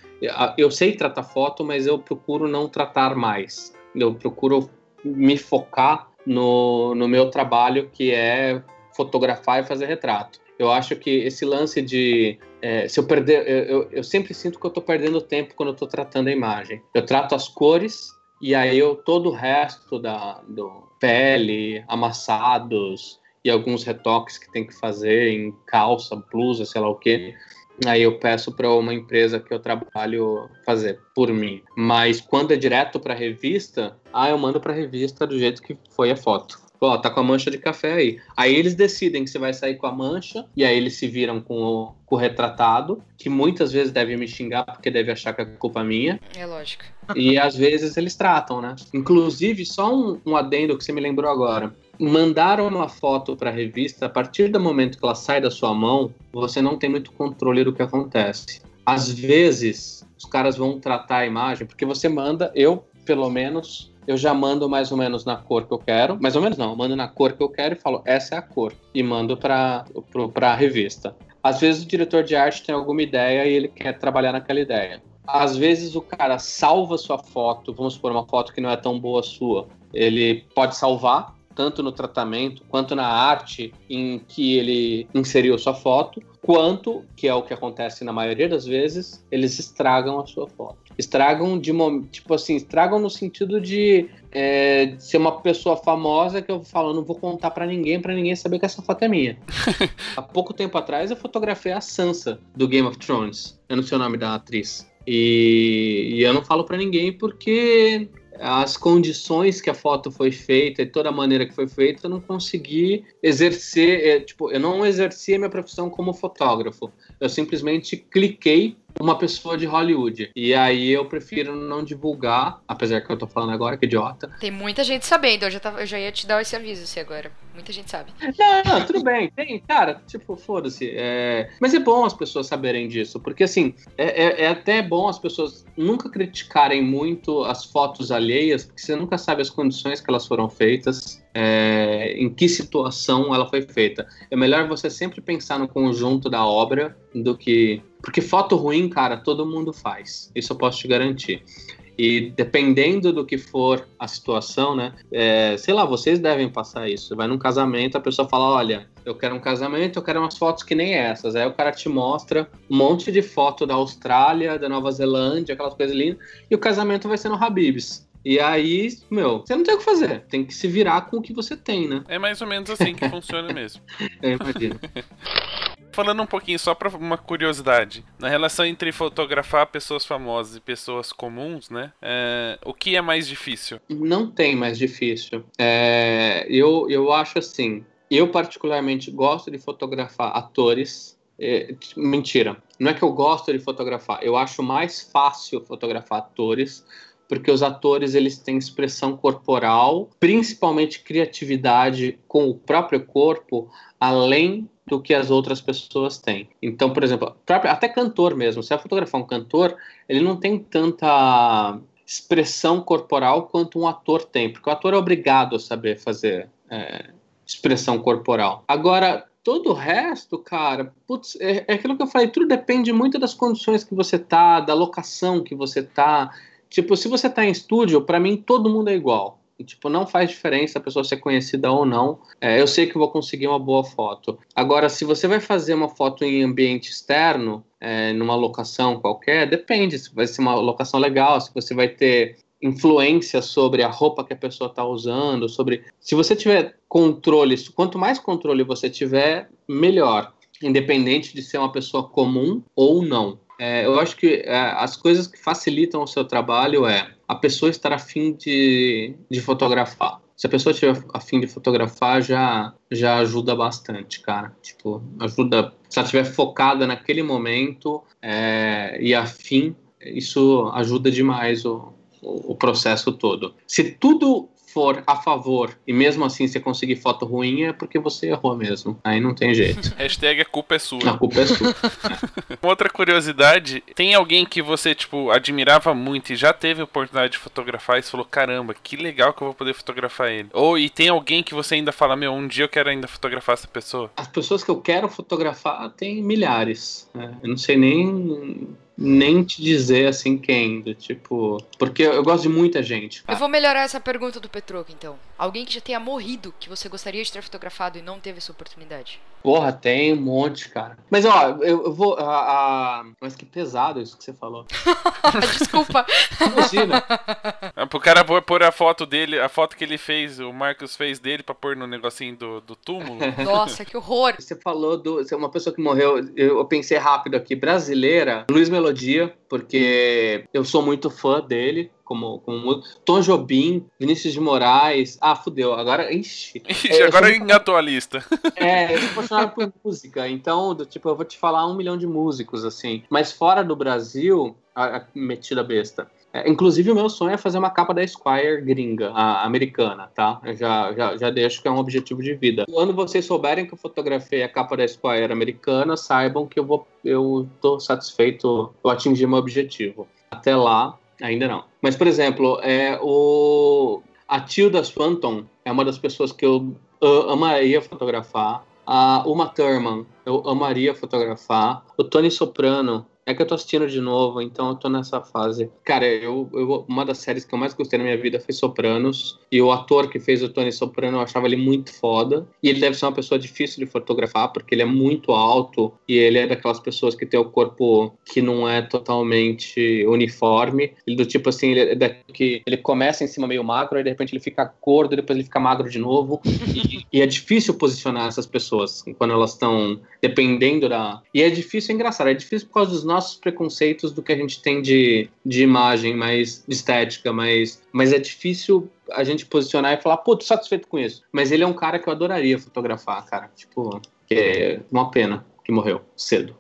Eu sei tratar foto, mas eu procuro não tratar mais. Eu procuro me focar no, no meu trabalho, que é fotografar e fazer retrato. Eu acho que esse lance de é, se eu perder, eu, eu, eu, sempre sinto que eu estou perdendo tempo quando eu estou tratando a imagem. Eu trato as cores e aí eu todo o resto da do pele, amassados e alguns retoques que tem que fazer em calça, blusa, sei lá o que. Aí eu peço para uma empresa que eu trabalho fazer por mim. Mas quando é direto para revista, ah, eu mando para revista do jeito que foi a foto. Ó, tá com a mancha de café aí. Aí eles decidem se vai sair com a mancha, e aí eles se viram com o, com o retratado, que muitas vezes deve me xingar porque deve achar que é culpa minha. É lógico. E às vezes eles tratam, né? Inclusive, só um, um adendo que você me lembrou agora. Mandaram uma foto para a revista, a partir do momento que ela sai da sua mão, você não tem muito controle do que acontece. Às vezes, os caras vão tratar a imagem, porque você manda, eu, pelo menos, eu já mando mais ou menos na cor que eu quero. Mais ou menos não, eu mando na cor que eu quero e falo, essa é a cor. E mando para a revista. Às vezes o diretor de arte tem alguma ideia e ele quer trabalhar naquela ideia. Às vezes o cara salva sua foto, vamos supor, uma foto que não é tão boa sua. Ele pode salvar, tanto no tratamento quanto na arte em que ele inseriu sua foto, quanto, que é o que acontece na maioria das vezes, eles estragam a sua foto. Estragam de tipo assim, estragam no sentido de, é, de ser uma pessoa famosa que eu falo, não vou contar para ninguém, para ninguém saber que essa foto é minha. Há pouco tempo atrás eu fotografei a Sansa do Game of Thrones. Eu não sei o nome da atriz. E, e eu não falo para ninguém porque as condições que a foto foi feita e toda a maneira que foi feita, eu não consegui exercer, é, tipo, eu não exerci a minha profissão como fotógrafo. Eu simplesmente cliquei uma pessoa de Hollywood. E aí eu prefiro não divulgar, apesar que eu tô falando agora, que idiota. Tem muita gente sabendo, eu já, tava, eu já ia te dar esse aviso assim agora. Muita gente sabe. Não, não, tudo bem. Tem, cara, tipo, foda-se. É... Mas é bom as pessoas saberem disso, porque assim, é, é, é, até bom as pessoas nunca criticarem muito as fotos alheias, porque você nunca sabe as condições que elas foram feitas. É, em que situação ela foi feita. É melhor você sempre pensar no conjunto da obra do que. Porque foto ruim, cara, todo mundo faz. Isso eu posso te garantir. E dependendo do que for a situação, né? É, sei lá, vocês devem passar isso. Você vai num casamento, a pessoa fala: Olha, eu quero um casamento, eu quero umas fotos que nem essas. Aí o cara te mostra um monte de foto da Austrália, da Nova Zelândia, aquelas coisas lindas, e o casamento vai ser no Habibs. E aí, meu, você não tem o que fazer. Tem que se virar com o que você tem, né? É mais ou menos assim que funciona mesmo. Eu imagino. Falando um pouquinho só para uma curiosidade, na relação entre fotografar pessoas famosas e pessoas comuns, né? É, o que é mais difícil? Não tem mais difícil. É, eu, eu acho assim. Eu particularmente gosto de fotografar atores. É, mentira. Não é que eu gosto de fotografar. Eu acho mais fácil fotografar atores porque os atores eles têm expressão corporal, principalmente criatividade com o próprio corpo, além do que as outras pessoas têm. Então, por exemplo, até cantor mesmo, se você fotografar um cantor, ele não tem tanta expressão corporal quanto um ator tem, porque o ator é obrigado a saber fazer é, expressão corporal. Agora, todo o resto, cara, putz, é, é aquilo que eu falei, tudo depende muito das condições que você tá, da locação que você tá. Tipo, se você tá em estúdio, para mim todo mundo é igual. E, tipo, não faz diferença a pessoa ser conhecida ou não. É, eu sei que vou conseguir uma boa foto. Agora, se você vai fazer uma foto em ambiente externo, é, numa locação qualquer, depende se vai ser uma locação legal, se você vai ter influência sobre a roupa que a pessoa está usando, sobre se você tiver controle, quanto mais controle você tiver, melhor, independente de ser uma pessoa comum ou não. É, eu acho que é, as coisas que facilitam o seu trabalho é a pessoa estar afim de, de fotografar. Se a pessoa estiver afim de fotografar, já, já ajuda bastante, cara. Tipo, ajuda. Se ela estiver focada naquele momento é, e afim, isso ajuda demais o, o, o processo todo. Se tudo for a favor e mesmo assim você conseguir foto ruim, é porque você errou mesmo. Aí não tem jeito. Hashtag a culpa é sua. A culpa é sua. Outra curiosidade, tem alguém que você, tipo, admirava muito e já teve a oportunidade de fotografar e você falou, caramba, que legal que eu vou poder fotografar ele. Ou e tem alguém que você ainda fala, meu, um dia eu quero ainda fotografar essa pessoa? As pessoas que eu quero fotografar tem milhares. Né? Eu não sei nem nem te dizer assim quem, do tipo. Porque eu gosto de muita gente. Cara. Eu vou melhorar essa pergunta do Petroco, então. Alguém que já tenha morrido que você gostaria de ter fotografado e não teve essa oportunidade? Porra, tem um monte, cara. Mas ó, eu, eu vou. A, a... Mas que pesado isso que você falou. Desculpa. Imagina. É, pro cara pôr a foto dele, a foto que ele fez, o Marcos fez dele pra pôr no negocinho do, do túmulo. Nossa, que horror. Você falou do. Você é uma pessoa que morreu, eu, eu pensei rápido aqui, brasileira, Luiz Melodia, porque eu sou muito fã dele. como, como Tom Jobim, Vinícius de Moraes. Ah, fudeu. Agora, ixi. ixi é, agora sou... engatou a lista. É, eu sou apaixonado por música. Então, do, tipo, eu vou te falar um milhão de músicos, assim. Mas fora do Brasil, a, a metida besta. É, inclusive, o meu sonho é fazer uma capa da Esquire gringa, americana, tá? Eu já, já, já deixo que é um objetivo de vida. Quando vocês souberem que eu fotografei a capa da Esquire americana, saibam que eu vou eu tô satisfeito, eu atingi meu objetivo. Até lá, ainda não. Mas, por exemplo, é, o, a Tilda Swanton é uma das pessoas que eu amaria fotografar. A Uma Thurman, eu amaria fotografar. O Tony Soprano, é que eu tô assistindo de novo, então eu tô nessa fase. Cara, eu, eu, uma das séries que eu mais gostei na minha vida foi Sopranos. E o ator que fez o Tony Soprano, eu achava ele muito foda. E ele deve ser uma pessoa difícil de fotografar, porque ele é muito alto. E ele é daquelas pessoas que tem o corpo que não é totalmente uniforme. Ele do tipo assim, ele, é que ele começa em cima meio magro, aí de repente ele fica gordo, depois ele fica magro de novo. e, e é difícil posicionar essas pessoas quando elas estão dependendo da. E é difícil, é engraçado, é difícil por causa dos nossos preconceitos do que a gente tem de, de imagem, mais estética, mas, mas é difícil a gente posicionar e falar, pô, tô satisfeito com isso. Mas ele é um cara que eu adoraria fotografar, cara. Tipo, que é uma pena que morreu cedo.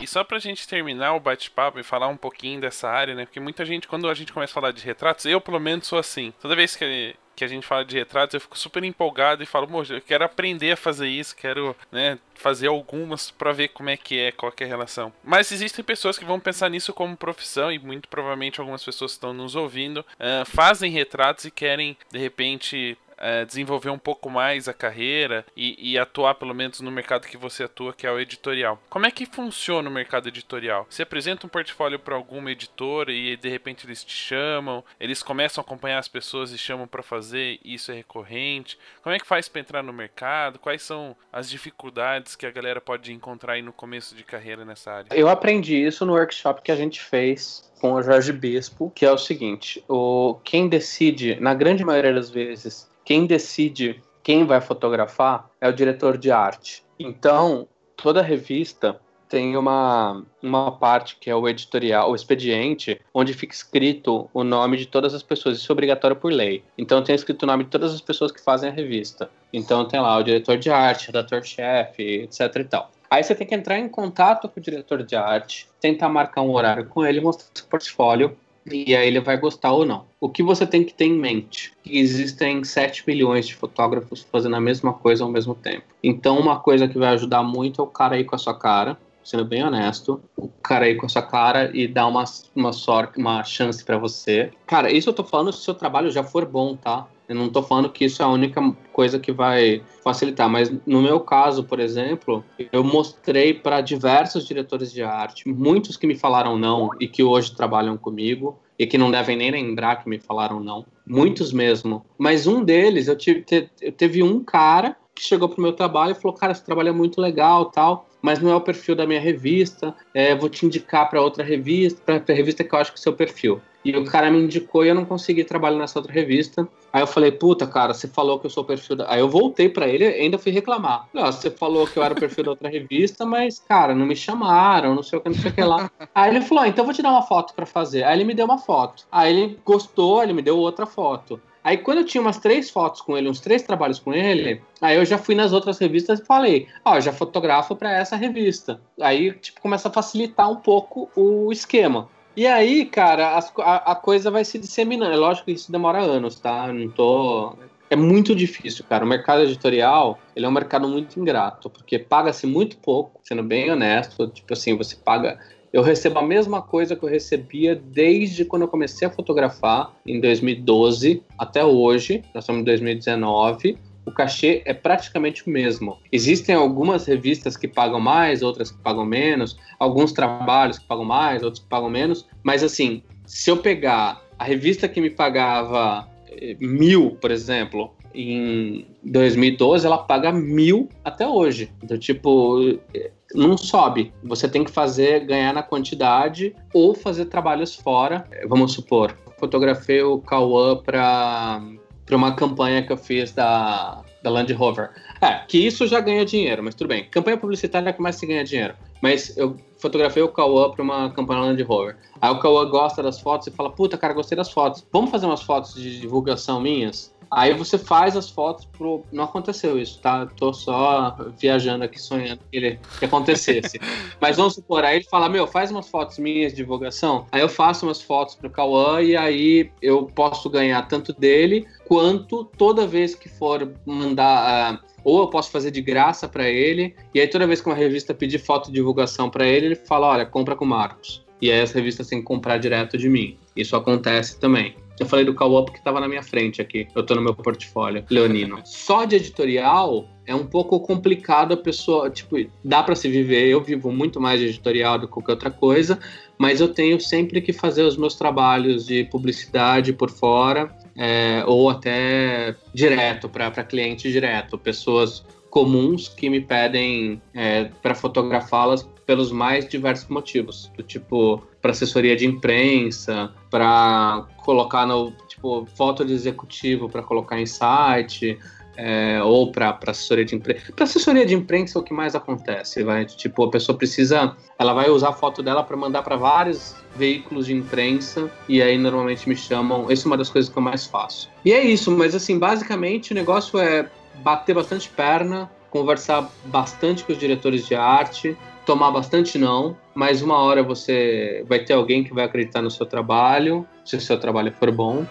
E só pra gente terminar o bate-papo e falar um pouquinho dessa área, né? Porque muita gente, quando a gente começa a falar de retratos, eu pelo menos sou assim. Toda vez que que a gente fala de retratos, eu fico super empolgado e falo, eu quero aprender a fazer isso, quero, né, fazer algumas para ver como é que é, qual é a relação. Mas existem pessoas que vão pensar nisso como profissão e muito provavelmente algumas pessoas que estão nos ouvindo uh, fazem retratos e querem de repente é, desenvolver um pouco mais a carreira e, e, atuar pelo menos no mercado que você atua, que é o editorial. Como é que funciona o mercado editorial? Você apresenta um portfólio para alguma editora e de repente eles te chamam, eles começam a acompanhar as pessoas e chamam para fazer, isso é recorrente. Como é que faz para entrar no mercado? Quais são as dificuldades que a galera pode encontrar aí no começo de carreira nessa área? Eu aprendi isso no workshop que a gente fez com o Jorge Bispo, que é o seguinte: o quem decide, na grande maioria das vezes, quem decide quem vai fotografar é o diretor de arte. Então, toda revista tem uma, uma parte que é o editorial, o expediente, onde fica escrito o nome de todas as pessoas. Isso é obrigatório por lei. Então tem escrito o nome de todas as pessoas que fazem a revista. Então tem lá o diretor de arte, redator-chefe, etc e tal. Aí você tem que entrar em contato com o diretor de arte, tentar marcar um horário com ele, mostrar seu portfólio e aí ele vai gostar ou não. O que você tem que ter em mente? Que existem 7 milhões de fotógrafos fazendo a mesma coisa ao mesmo tempo. Então, uma coisa que vai ajudar muito é o cara aí com a sua cara, sendo bem honesto, o cara aí com a sua cara e dar uma, uma sorte, uma chance para você. Cara, isso eu tô falando se o seu trabalho já for bom, tá? Eu não estou falando que isso é a única coisa que vai facilitar, mas no meu caso, por exemplo, eu mostrei para diversos diretores de arte, muitos que me falaram não e que hoje trabalham comigo e que não devem nem lembrar que me falaram não, muitos mesmo. Mas um deles, eu tive, eu teve um cara que chegou pro meu trabalho e falou: Cara, esse trabalho é muito legal tal, mas não é o perfil da minha revista. É, vou te indicar para outra revista, para a revista que eu acho que é o seu perfil. E o cara me indicou e eu não consegui trabalhar nessa outra revista. Aí eu falei, puta, cara, você falou que eu sou o perfil da. Aí eu voltei para ele e ainda fui reclamar. Você falou que eu era o perfil da outra revista, mas, cara, não me chamaram, não sei o que, não sei o que lá. Aí ele falou, então eu vou te dar uma foto para fazer. Aí ele me deu uma foto. Aí ele gostou, ele me deu outra foto. Aí quando eu tinha umas três fotos com ele, uns três trabalhos com ele, aí eu já fui nas outras revistas e falei, ó, oh, já fotografo para essa revista. Aí, tipo, começa a facilitar um pouco o esquema. E aí, cara, a, a, coisa vai se disseminando. É lógico que isso demora anos, tá? Não tô. É muito difícil, cara. O mercado editorial, ele é um mercado muito ingrato, porque paga-se muito pouco, sendo bem honesto. Tipo assim, você paga eu recebo a mesma coisa que eu recebia desde quando eu comecei a fotografar, em 2012 até hoje, nós estamos em 2019. O cachê é praticamente o mesmo. Existem algumas revistas que pagam mais, outras que pagam menos, alguns trabalhos que pagam mais, outros que pagam menos, mas assim, se eu pegar a revista que me pagava eh, mil, por exemplo, em 2012, ela paga mil até hoje. Então, tipo, não sobe. Você tem que fazer, ganhar na quantidade ou fazer trabalhos fora. Vamos supor, fotografei o Cauã para uma campanha que eu fiz da, da Land Rover. É, que isso já ganha dinheiro, mas tudo bem. Campanha publicitária é que mais se ganha dinheiro. Mas eu fotografei o Cauã para uma campanha Land Rover. Aí o Cauã gosta das fotos e fala: Puta, cara, gostei das fotos. Vamos fazer umas fotos de divulgação minhas? Aí você faz as fotos pro. Não aconteceu isso, tá? Tô só viajando aqui, sonhando que, ele... que acontecesse. Mas vamos supor, aí ele fala: Meu, faz umas fotos minhas de divulgação. Aí eu faço umas fotos pro Cauã e aí eu posso ganhar tanto dele quanto toda vez que for mandar. Uh, ou eu posso fazer de graça para ele, e aí toda vez que uma revista pedir foto de divulgação para ele, ele fala: olha, compra com o Marcos. E aí as revistas têm que comprar direto de mim. Isso acontece também. Eu falei do Cauã porque estava na minha frente aqui. Eu estou no meu portfólio, Leonino. Só de editorial é um pouco complicado a pessoa, tipo, dá para se viver. Eu vivo muito mais de editorial do que qualquer outra coisa, mas eu tenho sempre que fazer os meus trabalhos de publicidade por fora, é, ou até direto, para cliente direto, pessoas comuns que me pedem é, para fotografá-las pelos mais diversos motivos, do tipo para assessoria de imprensa, para colocar no tipo foto de executivo para colocar em site, é, ou para assessoria de imprensa. Para assessoria de imprensa é o que mais acontece, vai? Tipo, a pessoa precisa, ela vai usar a foto dela para mandar para vários veículos de imprensa e aí normalmente me chamam. Essa é uma das coisas que eu mais faço. E é isso, mas assim, basicamente o negócio é bater bastante perna, conversar bastante com os diretores de arte, tomar bastante não, mas uma hora você vai ter alguém que vai acreditar no seu trabalho, se o seu trabalho for bom.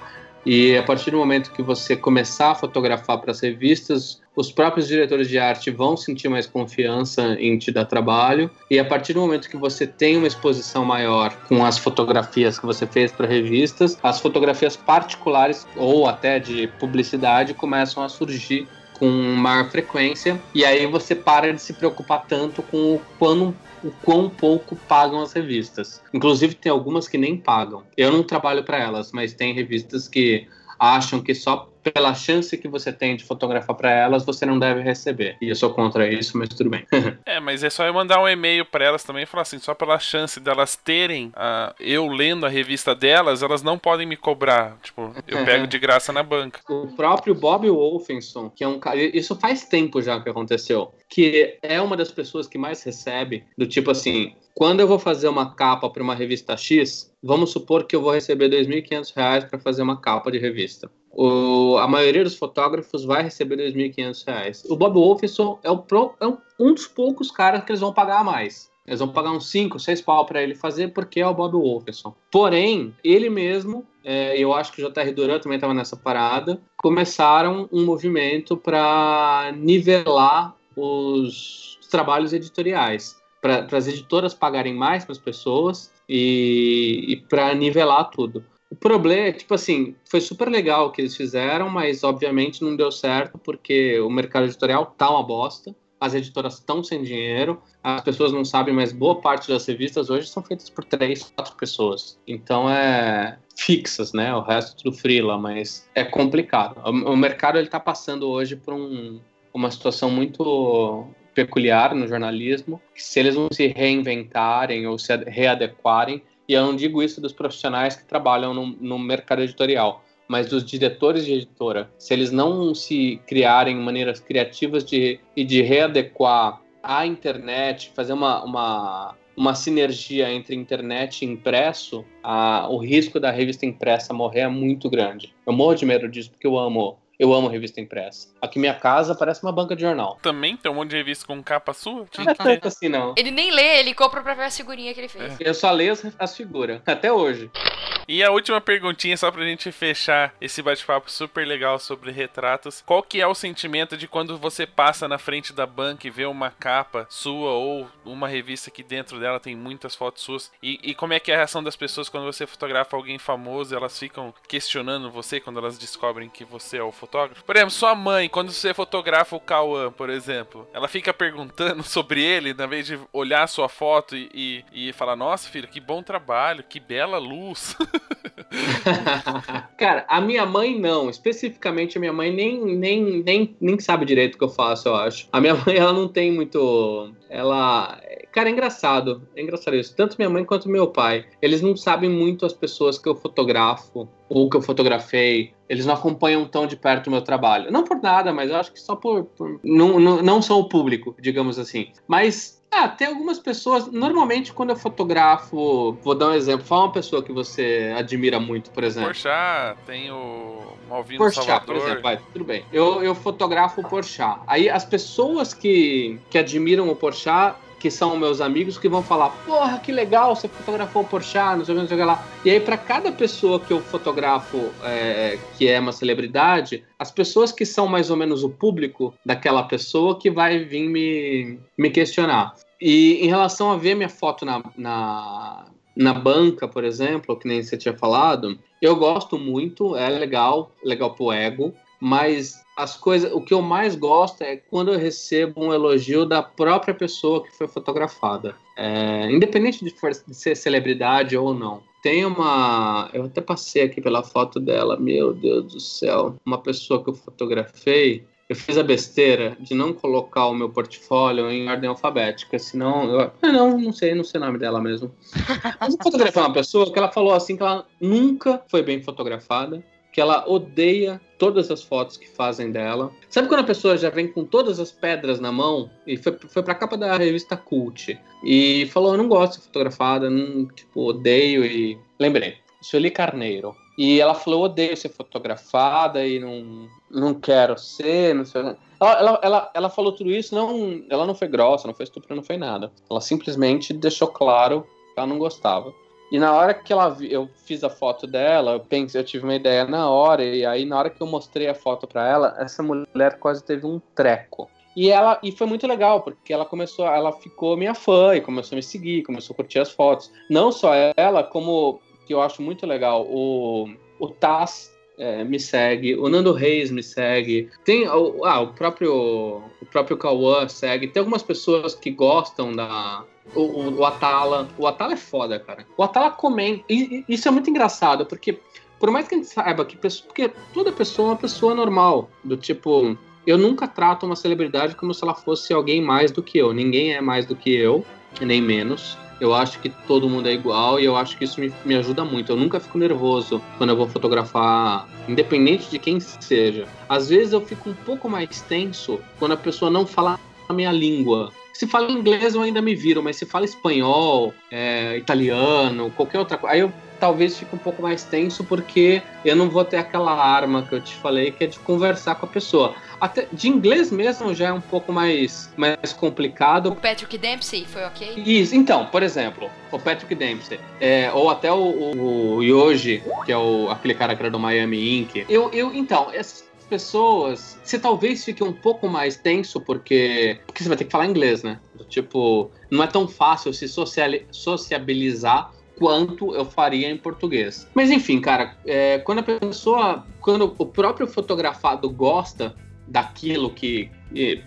E a partir do momento que você começar a fotografar para as revistas, os próprios diretores de arte vão sentir mais confiança em te dar trabalho. E a partir do momento que você tem uma exposição maior com as fotografias que você fez para revistas, as fotografias particulares ou até de publicidade começam a surgir com maior frequência, e aí você para de se preocupar tanto com o quão, o quão pouco pagam as revistas. Inclusive, tem algumas que nem pagam. Eu não trabalho para elas, mas tem revistas que acham que só pela chance que você tem de fotografar para elas, você não deve receber. E eu sou contra isso, mas tudo bem. é, mas é só eu mandar um e-mail para elas também e falar assim, só pela chance delas terem uh, eu lendo a revista delas, elas não podem me cobrar. Tipo, eu pego de graça na banca. O próprio Bob Wolfenson, que é um cara, isso faz tempo já que aconteceu, que é uma das pessoas que mais recebe do tipo assim, quando eu vou fazer uma capa para uma revista X, vamos supor que eu vou receber R$ 2.500 para fazer uma capa de revista. O, a maioria dos fotógrafos vai receber R$ 2.500. O Bob Wolfson é, é um dos poucos caras que eles vão pagar mais. Eles vão pagar uns 5, 6 pau para ele fazer porque é o Bob Wolfson. Porém, ele mesmo, é, eu acho que o JR Duran também estava nessa parada, começaram um movimento para nivelar os, os trabalhos editoriais para as editoras pagarem mais para as pessoas e, e para nivelar tudo. O problema é, tipo assim, foi super legal o que eles fizeram, mas obviamente não deu certo porque o mercado editorial tá uma bosta, as editoras estão sem dinheiro, as pessoas não sabem, mas boa parte das revistas hoje são feitas por três, quatro pessoas. Então é fixas, né? O resto tudo freela, mas é complicado. O, o mercado ele tá passando hoje por um, uma situação muito peculiar no jornalismo, que se eles não se reinventarem ou se readequarem, e eu não digo isso dos profissionais que trabalham no, no mercado editorial, mas dos diretores de editora, se eles não se criarem maneiras criativas de, e de readequar a internet, fazer uma, uma, uma sinergia entre internet e impresso, a, o risco da revista impressa morrer é muito grande. Eu morro de medo disso porque eu amo eu amo revista impressa. Aqui minha casa parece uma banca de jornal. Também tem um monte de revista com capa sua? Não é tanto assim, não. Ele nem lê, ele compra pra ver a figurinha que ele fez. É. Eu só leio as, as figuras, até hoje. E a última perguntinha, só pra gente fechar esse bate-papo super legal sobre retratos. Qual que é o sentimento de quando você passa na frente da banca e vê uma capa sua ou uma revista que dentro dela tem muitas fotos suas? E, e como é que é a reação das pessoas quando você fotografa alguém famoso e elas ficam questionando você quando elas descobrem que você é o fotógrafo? Por exemplo, sua mãe, quando você fotografa o Cauã, por exemplo, ela fica perguntando sobre ele, na vez de olhar a sua foto e, e, e falar: Nossa, filho, que bom trabalho, que bela luz. Cara, a minha mãe não. Especificamente, a minha mãe nem, nem, nem, nem sabe direito o que eu faço, eu acho. A minha mãe, ela não tem muito. Ela. Cara, é engraçado. É engraçado isso. Tanto minha mãe quanto meu pai. Eles não sabem muito as pessoas que eu fotografo ou que eu fotografei. Eles não acompanham tão de perto o meu trabalho. Não por nada, mas eu acho que só por. por não, não, não são o público, digamos assim. Mas Ah, tem algumas pessoas. Normalmente, quando eu fotografo, vou dar um exemplo. Fala uma pessoa que você admira muito, por exemplo. Porchat, tem o Malvino Porchat, Salvador. por exemplo, vai, tudo bem. Eu, eu fotografo o Porchat. Aí as pessoas que, que admiram o Porchat que são meus amigos que vão falar: Porra, que legal, você fotografou o Porchat, não sei o que, lá. E aí, para cada pessoa que eu fotografo é, que é uma celebridade, as pessoas que são mais ou menos o público daquela pessoa que vai vir me, me questionar. E em relação a ver minha foto na, na, na banca, por exemplo, que nem você tinha falado, eu gosto muito, é legal, legal pro ego, mas as coisas, o que eu mais gosto é quando eu recebo um elogio da própria pessoa que foi fotografada, é, independente de, de ser celebridade ou não. Tem uma, eu até passei aqui pela foto dela, meu Deus do céu, uma pessoa que eu fotografei. Eu fiz a besteira de não colocar o meu portfólio em ordem alfabética, senão eu, ah, não, não sei, não sei o nome dela mesmo. Mas eu fotografei uma pessoa que ela falou assim que ela nunca foi bem fotografada, que ela odeia todas as fotos que fazem dela. Sabe quando a pessoa já vem com todas as pedras na mão e foi, foi pra capa da revista Cult e falou: Eu não gosto de ser fotografada, não, tipo, odeio e. Lembrei, Sueli Carneiro. E ela falou: odeio ser fotografada e não, não quero ser, não sei. Ela, ela, ela, ela falou tudo isso, não, ela não foi grossa, não foi estúpida, não foi nada. Ela simplesmente deixou claro que ela não gostava. E na hora que ela eu fiz a foto dela, eu pensei, eu tive uma ideia na hora, e aí na hora que eu mostrei a foto para ela, essa mulher quase teve um treco. E ela e foi muito legal, porque ela começou, ela ficou minha fã e começou a me seguir, começou a curtir as fotos. Não só ela, como que eu acho muito legal, o, o Taz é, me segue, o Nando Reis me segue, tem ah, o próprio o próprio Cauã segue, tem algumas pessoas que gostam da o, o, o Atala, o Atala é foda, cara. O Atala comenta, e, e isso é muito engraçado, porque por mais que a gente saiba que pessoa, porque toda pessoa é uma pessoa normal, do tipo, eu nunca trato uma celebridade como se ela fosse alguém mais do que eu. Ninguém é mais do que eu, nem menos. Eu acho que todo mundo é igual e eu acho que isso me, me ajuda muito. Eu nunca fico nervoso quando eu vou fotografar, independente de quem seja. Às vezes eu fico um pouco mais tenso quando a pessoa não fala a minha língua. Se fala inglês eu ainda me viro, mas se fala espanhol, é, italiano, qualquer outra coisa, aí eu talvez fique um pouco mais tenso porque eu não vou ter aquela arma que eu te falei que é de conversar com a pessoa. Até de inglês mesmo já é um pouco mais, mais complicado. O Patrick Dempsey foi ok? Isso, então, por exemplo, o Patrick Dempsey, é, ou até o, o, o Yoji, que é o, aquele cara que era do Miami Inc. Eu, eu então, essas pessoas, você talvez fique um pouco mais tenso porque, porque você vai ter que falar inglês, né? Tipo, não é tão fácil se sociabilizar quanto eu faria em português. Mas enfim, cara, é, quando a pessoa, quando o próprio fotografado gosta daquilo que,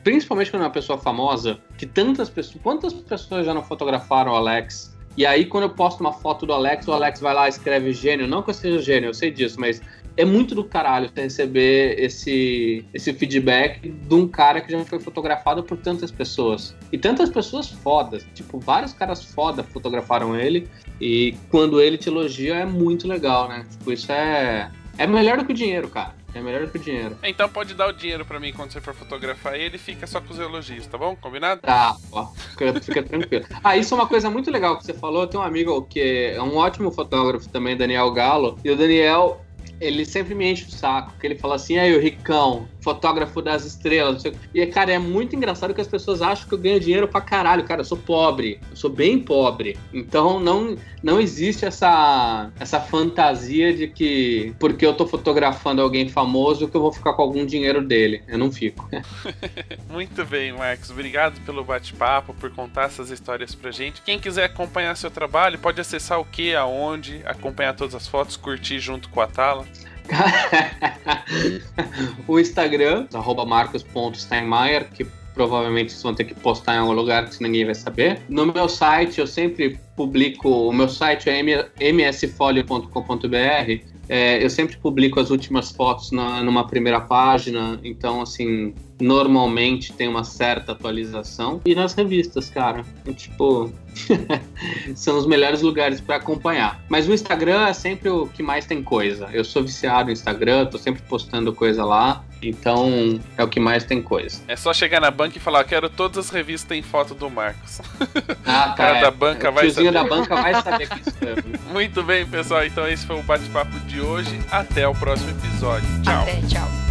principalmente quando é uma pessoa famosa, que tantas pessoas, quantas pessoas já não fotografaram o Alex? E aí, quando eu posto uma foto do Alex, o Alex vai lá e escreve gênio. Não que eu seja gênio, eu sei disso, mas é muito do caralho você receber esse, esse feedback de um cara que já foi fotografado por tantas pessoas. E tantas pessoas fodas. Tipo, vários caras foda fotografaram ele. E quando ele te elogia é muito legal, né? Tipo, isso é. É melhor do que o dinheiro, cara. É melhor do que o dinheiro. Então pode dar o dinheiro para mim quando você for fotografar ele fica só com os elogios, tá bom? Combinado? Tá, ó, fica, fica tranquilo. Ah, isso é uma coisa muito legal que você falou. Eu tenho um amigo que é um ótimo fotógrafo também, Daniel Galo. E o Daniel, ele sempre me enche o saco, que ele fala assim, aí o Ricão, fotógrafo das estrelas. E, cara, é muito engraçado que as pessoas acham que eu ganho dinheiro pra caralho. Cara, eu sou pobre, eu sou bem pobre. Então não, não existe essa, essa fantasia de que porque eu tô fotografando alguém famoso que eu vou ficar com algum dinheiro dele. Eu não fico. muito bem, Marcos. Obrigado pelo bate-papo, por contar essas histórias pra gente. Quem quiser acompanhar seu trabalho, pode acessar o que, aonde, acompanhar todas as fotos, curtir junto com a Tala. o Instagram, marcos.steinmeier, que provavelmente vocês vão ter que postar em algum lugar que ninguém vai saber. No meu site, eu sempre publico, o meu site é msfolio.com.br, é, eu sempre publico as últimas fotos na, numa primeira página, então, assim, normalmente tem uma certa atualização. E nas revistas, cara, é, tipo, São os melhores lugares para acompanhar. Mas o Instagram é sempre o que mais tem coisa. Eu sou viciado no Instagram, tô sempre postando coisa lá. Então é o que mais tem coisa. É só chegar na banca e falar: quero todas as revistas que tem foto do Marcos. Ah, O cara é. da banca O vai tiozinho saber. da banca vai saber que isso é. Muito bem, pessoal. Então esse foi o bate-papo de hoje. Até o próximo episódio. Tchau. Até, tchau.